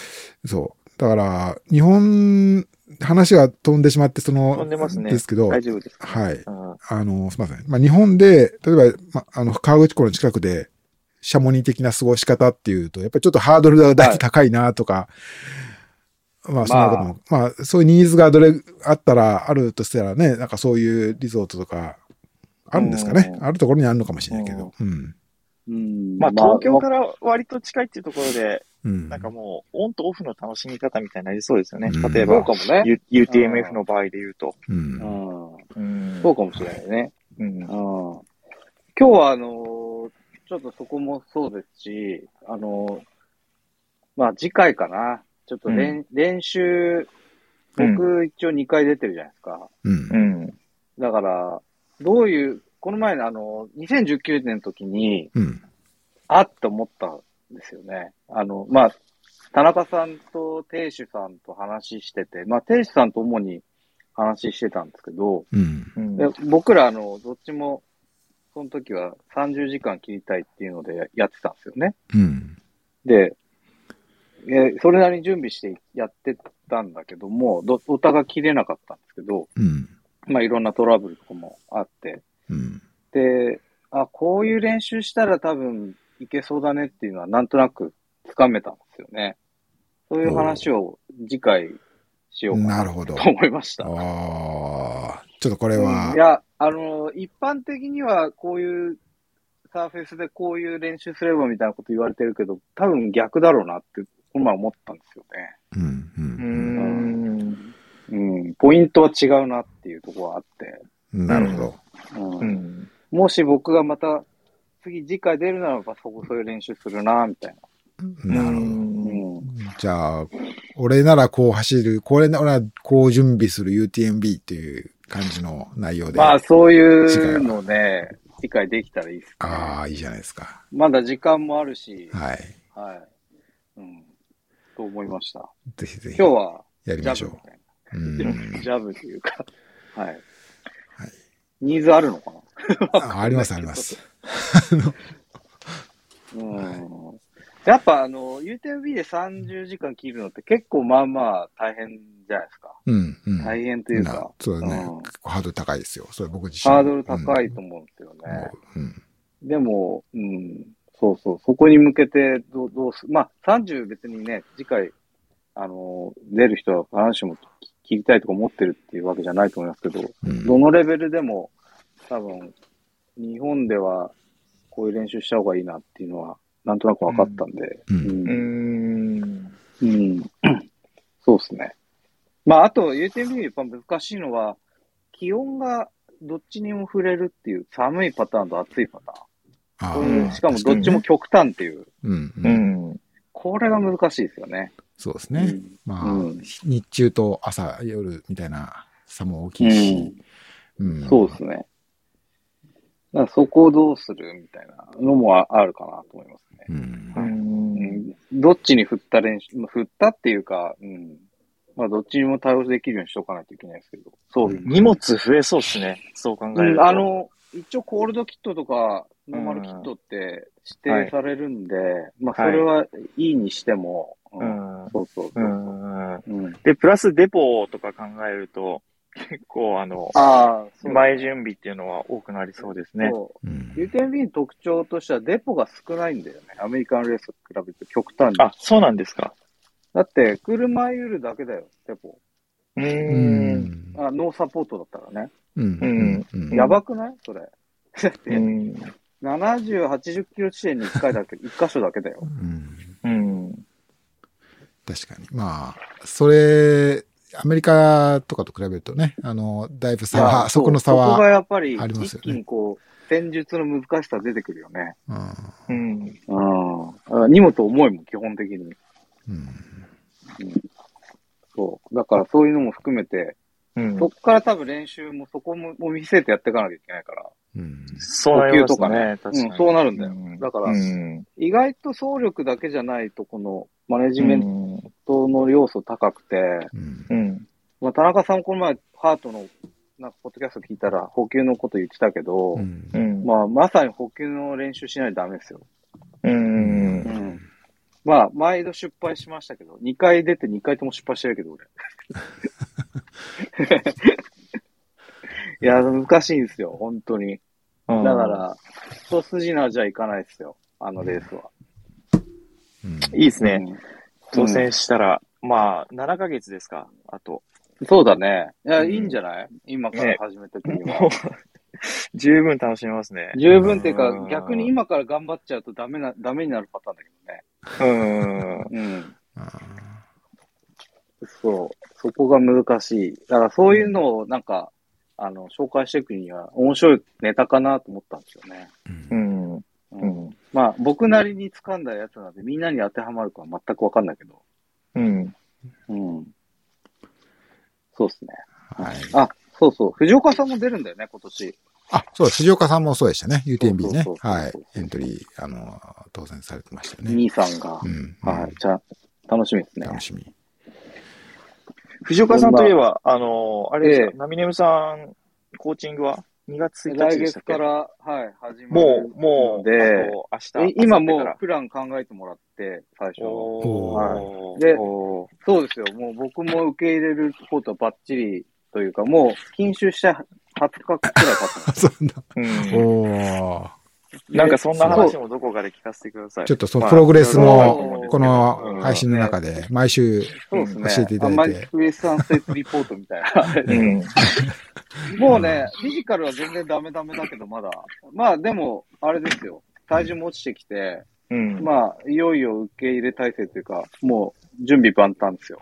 S1: そう。だから、日本、話が飛んでしまって、その、
S2: 飛んでますね
S1: ですけど、
S2: 大丈夫です。
S1: はい。
S2: うん
S1: あの、すみません。まあ、日本で、例えば、まあ、あの、川口湖の近くで、シャモニー的な過ごし方っていうと、やっぱりちょっとハードルがだいぶ高いなとか、まあ、そんなことも、まあ、そういうニーズがどれあったら、あるとしたらね、なんかそういうリゾートとか、あるんですかね。
S2: うん
S1: あるところにあるのかもしれないけど。うん。
S3: うん
S2: まあ、東京から割と近いっていうところで、
S1: うん。
S2: なんかもう、オンとオフの楽しみ方みたいになりそうですよね
S1: うん。
S2: 例えば
S3: そうか、もね。
S2: U- UTMF の場合で言うと。
S1: う。
S3: うんん。
S2: うん
S3: そうかもしれないね。
S2: うん
S3: うん。今日は、あのーちょっとそこもそうですし、あのーまあ次回かな。ちょっと練,、練習、僕一応2回出てるじゃないですか。
S1: うん
S2: う。ん。
S3: だから、どういう、この前のあの、2019年の時に、
S1: うん。
S3: あって思ったんですよね。あの、まあ、田中さんと亭主さんと話してて、まあ、亭主さんと主に話してたんですけど、
S1: うん。
S2: うん
S3: で僕ら、あの、どっちも、その時は30時間切りたいっていうのでやってたんですよね。
S1: うん。
S3: で、えそれなりに準備してやってたんだけども、どお互い切れなかったんですけど、
S1: うん。
S3: まあ、いろんなトラブルとかもあって、
S1: うん。
S3: で、あ、こういう練習したら多分いけそうだねっていうのはなんとなくつかめたんですよね。そういう話を次回しようかな
S1: なるほど
S3: と。思いました。
S1: ああ、ちょっとこれは、
S3: いや、あの、一般的にはこういうサーフェスでこういう練習すればみたいなこと言われてるけど、多分逆だろうなって、この前思ったんですよね。
S1: うん。う。
S2: うんん。
S3: うん、ポイントは違うなっていうところがあって、
S1: なるほど。
S3: うん
S2: うん。
S3: もし僕がまた次次回出るならばそこそういう練習するな、みたいな。
S1: なるほど。
S3: うん。
S1: じゃあ、俺ならこう走る、これならこう準備する UTMB っていう感じの内容で。
S3: まあ、そういうのね、次回できたらいいですね。
S1: ああ、いいじゃないですか。
S3: まだ時間もあるし、
S1: はい。
S3: はい。うん。と思いました。
S1: ぜひぜひ
S3: 今日は、ジ
S1: やりましょ
S3: ャブみたい
S1: うん。
S3: な。ジャブというか、はい。
S1: はい
S3: ニーズあるのか
S1: ああります、あります。
S3: な うん。やっぱ、あの、UTMB で30時間切るのって結構まあまあ大変じゃないですか。
S1: うん。うん。
S3: 大変という
S1: な
S3: か、
S1: そうだね
S3: うん。
S1: 結構ハードル高いですよ。それ僕自身。
S3: ハードル高いと思うんですよ
S1: うん。
S3: ね。
S1: もううん。
S3: でも、うん、そうそう、そこに向けてどうどうす、まあ、30別にね、次回、あの、出る人は必ずしも切りたいとか思ってるっていうわけじゃないと思いますけど、
S1: うん
S3: どのレベルでも、多分、日本ではこういう練習した方がいいなっていうのは、なんとなく分かったんで、
S1: うん
S2: う
S3: うん
S2: ん。
S3: うん そうですね。まあ、あと UTMB やっぱ難しいのは、気温がどっちにも触れるっていう寒いパターンと暑いパターン。
S1: あ
S3: こういう
S1: あ
S3: しかもどっちも極端っていう、
S1: うん。う。
S2: うんん。
S3: これが難しいですよね。
S1: そうですね。
S3: うん
S1: まあ、
S3: うん
S1: 日中と朝、夜みたいな差も大きいし。うん。
S3: そうですね。だからそこをどうするみたいなのもああるかなと思いますね。
S1: う。
S2: うんん。
S3: どっちに振った練習、まあ振ったっていうか、うん。まあ、どっちにも対応できるようにしとかないといけないですけど。そういう。
S2: 荷物増えそうですね。そう考え
S3: うん、
S2: ると。
S3: あ、の、一応コールドキットとか、ノーマルキットって指定されるんで、まあ、それはいいにしても、
S2: う
S3: うん
S2: ん。
S3: そうそうそうう。
S2: ん。
S3: うん。
S2: で、プラスデポとか考えると、結構あの、
S3: あ
S2: 前準備っていうのは多くなりそうですね。
S3: そう。
S1: うん。
S3: UTMB の特徴としてはデポが少ないんだよね。アメリカンレースと比べて極端に。
S2: あ、そうなんですか。
S3: だって、車ユールだけだよ、デポ。
S2: う。
S1: うんん。
S3: あ、ノーサポートだったらね。
S1: うん。うん。うん
S3: やばくない？それ。だって、
S2: うん。
S3: 70、80キロ地点に1回だけ、1箇所だけだよ。
S1: うん。
S2: うん。
S1: 確かに。まあ、それ、アメリカとかと比べるとね、あの、だいぶ差は、そこの差
S3: そこが
S1: は、
S3: やっぱり、一気にこう、戦術の難しさ出てくるよね。
S1: うん
S2: うん。
S3: うん。あ荷物重いもん、基本的に。
S1: うん
S3: そう。だからそういうのも含めて、
S2: うん
S3: そっから多分練習もそこもも見据えてやっていかなきゃいけないから。
S1: うん
S2: そうなります
S3: 呼吸とかね
S2: ね。確かに。
S3: うんそうなるんだよ
S2: う
S3: だから
S2: うん
S3: 意外と総力だけじゃないとこのマネジメン
S2: うん
S3: トの要素高くて、
S1: うん
S2: うん。
S3: まあ、田中さんこの前ハートのなんかポッドキャスト聞いたら補給のこと言ってたけど、
S1: うん
S2: うん。
S3: まあまさに補給の練習しないとダメですよ。
S2: う。
S3: うんん。まあ、毎度失敗しましたけど、2回出て2回とも失敗してるけど、俺。いや、難しいんですよ、本当に。だから、一筋縄じゃいかないですよ、あのレースは。
S1: うん
S2: いいですね。
S3: うん
S2: 当選したら、まあ、7ヶ月ですか、あと。
S3: そうだね。いや、
S2: うん
S3: いいんじゃない？今から始めてくには。
S2: もう、十分楽しめますね。
S3: 十分っていうか
S2: うん、
S3: 逆に今から頑張っちゃうとダメな、ダメになるパターンだけどね。
S2: うん。
S3: うん。
S1: あ
S3: そう。そこが難しい。だからそういうのをなんか、あの、紹介していくには面白いネタかなと思ったんですよね。
S1: ーうん
S2: うん。
S3: う
S2: うんん。
S3: まあ、僕なりに掴んだやつなんで、みんなに当てはまるかは全くわかんないけど。
S2: うん。
S3: うん。そうですね。
S1: はい。
S3: あ、そうそう。藤岡さんも出るんだよね、今年。
S1: あ、そう。藤岡さんもそうでしたね。UTMB ねはい。エントリー、あの、当選されてましたよね。
S3: 兄さんが
S1: う。ん。
S3: はい。じゃあ、楽しみですね。
S1: 楽しみ。
S2: 藤岡さんといえば、あの、あれですナミネムさん、コーチングは2月1日
S3: 来
S2: でしたっけ？
S3: 月から、はい、始ま
S2: も
S3: る
S2: う、もう、
S3: で、
S2: 明
S3: え
S2: 日。
S3: 今もうプラン考えてもらって、最初。
S2: おー。
S3: でそうですよ。もう僕も受け入れることはバッチリというか、もう禁酒した20日くらい経ってます。
S1: そんな。
S2: うん
S1: おー。
S2: なんかそんな話もどこかで聞かせてください。
S1: ちょっとその
S2: まあ
S1: プログレスも、この配信の中で、毎週。教えていただいて
S3: あんまりウエスタンステートリポートみたいな。
S2: うん。
S3: もうね、フィジカルは全然ダメダメだけど、まだ。まあでも、あれですよ。体重も落ちてきて、
S2: うん。
S3: まあ、いよいよ受け入れ体制というか、もう準備万端ですよ。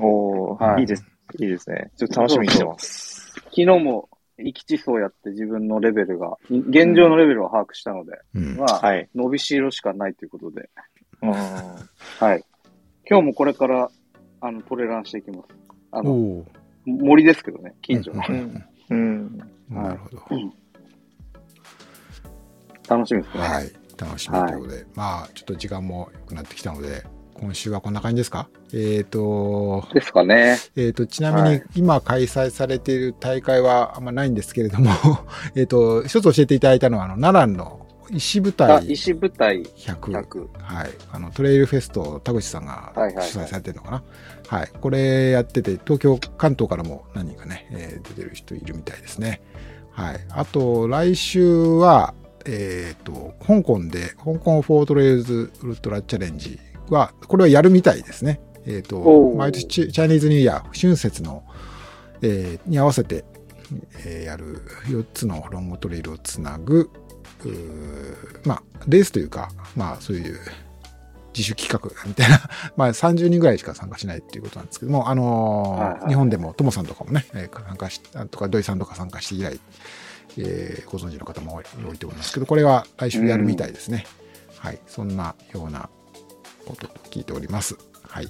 S2: おー、
S3: はい
S2: いいです。いいですね。ちょっと楽しみにしてます。
S3: 昨日も、行き地層やって自分のレベルが、現状のレベルを把握したので、
S1: うん。
S3: まあ、
S2: はい。
S3: 伸びしろしかないということで、
S2: うん。
S3: はい。今日もこれから、あの、トレランしていきます。あの、森ですけどね、近所の。
S1: うん
S2: うん。
S1: なるほど。
S3: 楽しみですね。
S1: はい。楽しみということで。まあ、ちょっと時間も良くなってきたので、今週はこんな感じですか？えっ、と、
S3: ですかね。
S1: えっ、と、ちなみに
S3: はい
S1: 今開催されている大会はあんまないんですけれども、えっと、一つ教えていただいたのは、あの、奈良の石舞
S3: あ、
S1: 台
S3: 石舞台
S1: 100。
S3: 100。
S1: はい。あの、トレイルフェスト、田口さんが
S3: はいはいはい
S1: 主催されてるのかな？はい、これやってて、東京、関東からも何人かね、えー出てる人いるみたいですね。はい。あと、来週は、えっ、と、香港で、香港フォートレイルズウルトラチャレンジは、これはやるみたいですね。えっ、
S3: ー
S1: 毎年チチャイニーズニューイヤー、春節の、えーに合わせて、えーやる4つのロングトレイルをつなぐ、まあ、レースというか、まあ、そういう自主企画みたいな、まあ、30人ぐらいしか参加しないっていうことなんですけども、あのー
S3: はいはい
S1: 日本でも、ともさんとかもね、えー参加し、とか、土井さんとか参加して以来、えーご存知の方も多いと思いますけど、これは来週やるみたいですね。はい。そんなようなことと聞いております。はい。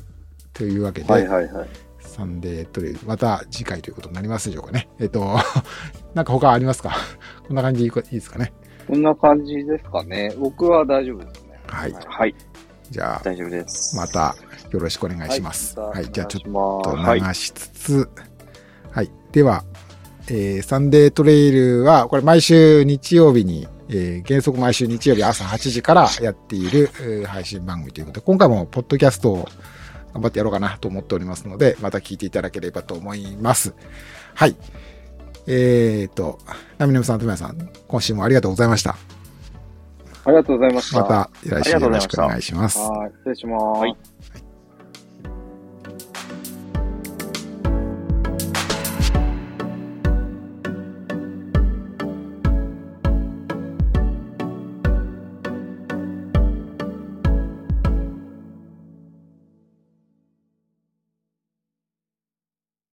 S1: というわけで、
S3: はいはいはい。
S1: サンデートレイル、また次回ということになりますでしょうかね。えっ、と、なんか他ありますか？こんな感じでいいですかね？
S3: こんな感じですかね。僕は大丈夫ですね。
S1: はい。
S2: はい。
S1: じゃあ、
S2: 大丈夫です。
S1: またよろしくお願いします。
S3: は
S1: はいい。じゃあちょっと流しつつ、はい。では、えーサンデートレイルは、これ毎週日曜日に、えー原則毎週日曜日朝8時からやっている、えー配信番組ということで、今回もポッドキャストを頑張ってやろうかなと思っておりますので、また聞いていただければと思います。はい。えーと、ナミネムさん、とみやさん、今週もありがとうございました。
S3: ありがとうございました。
S1: また来週よろしくお願いします。
S3: はい。失礼します。
S2: はい
S1: はい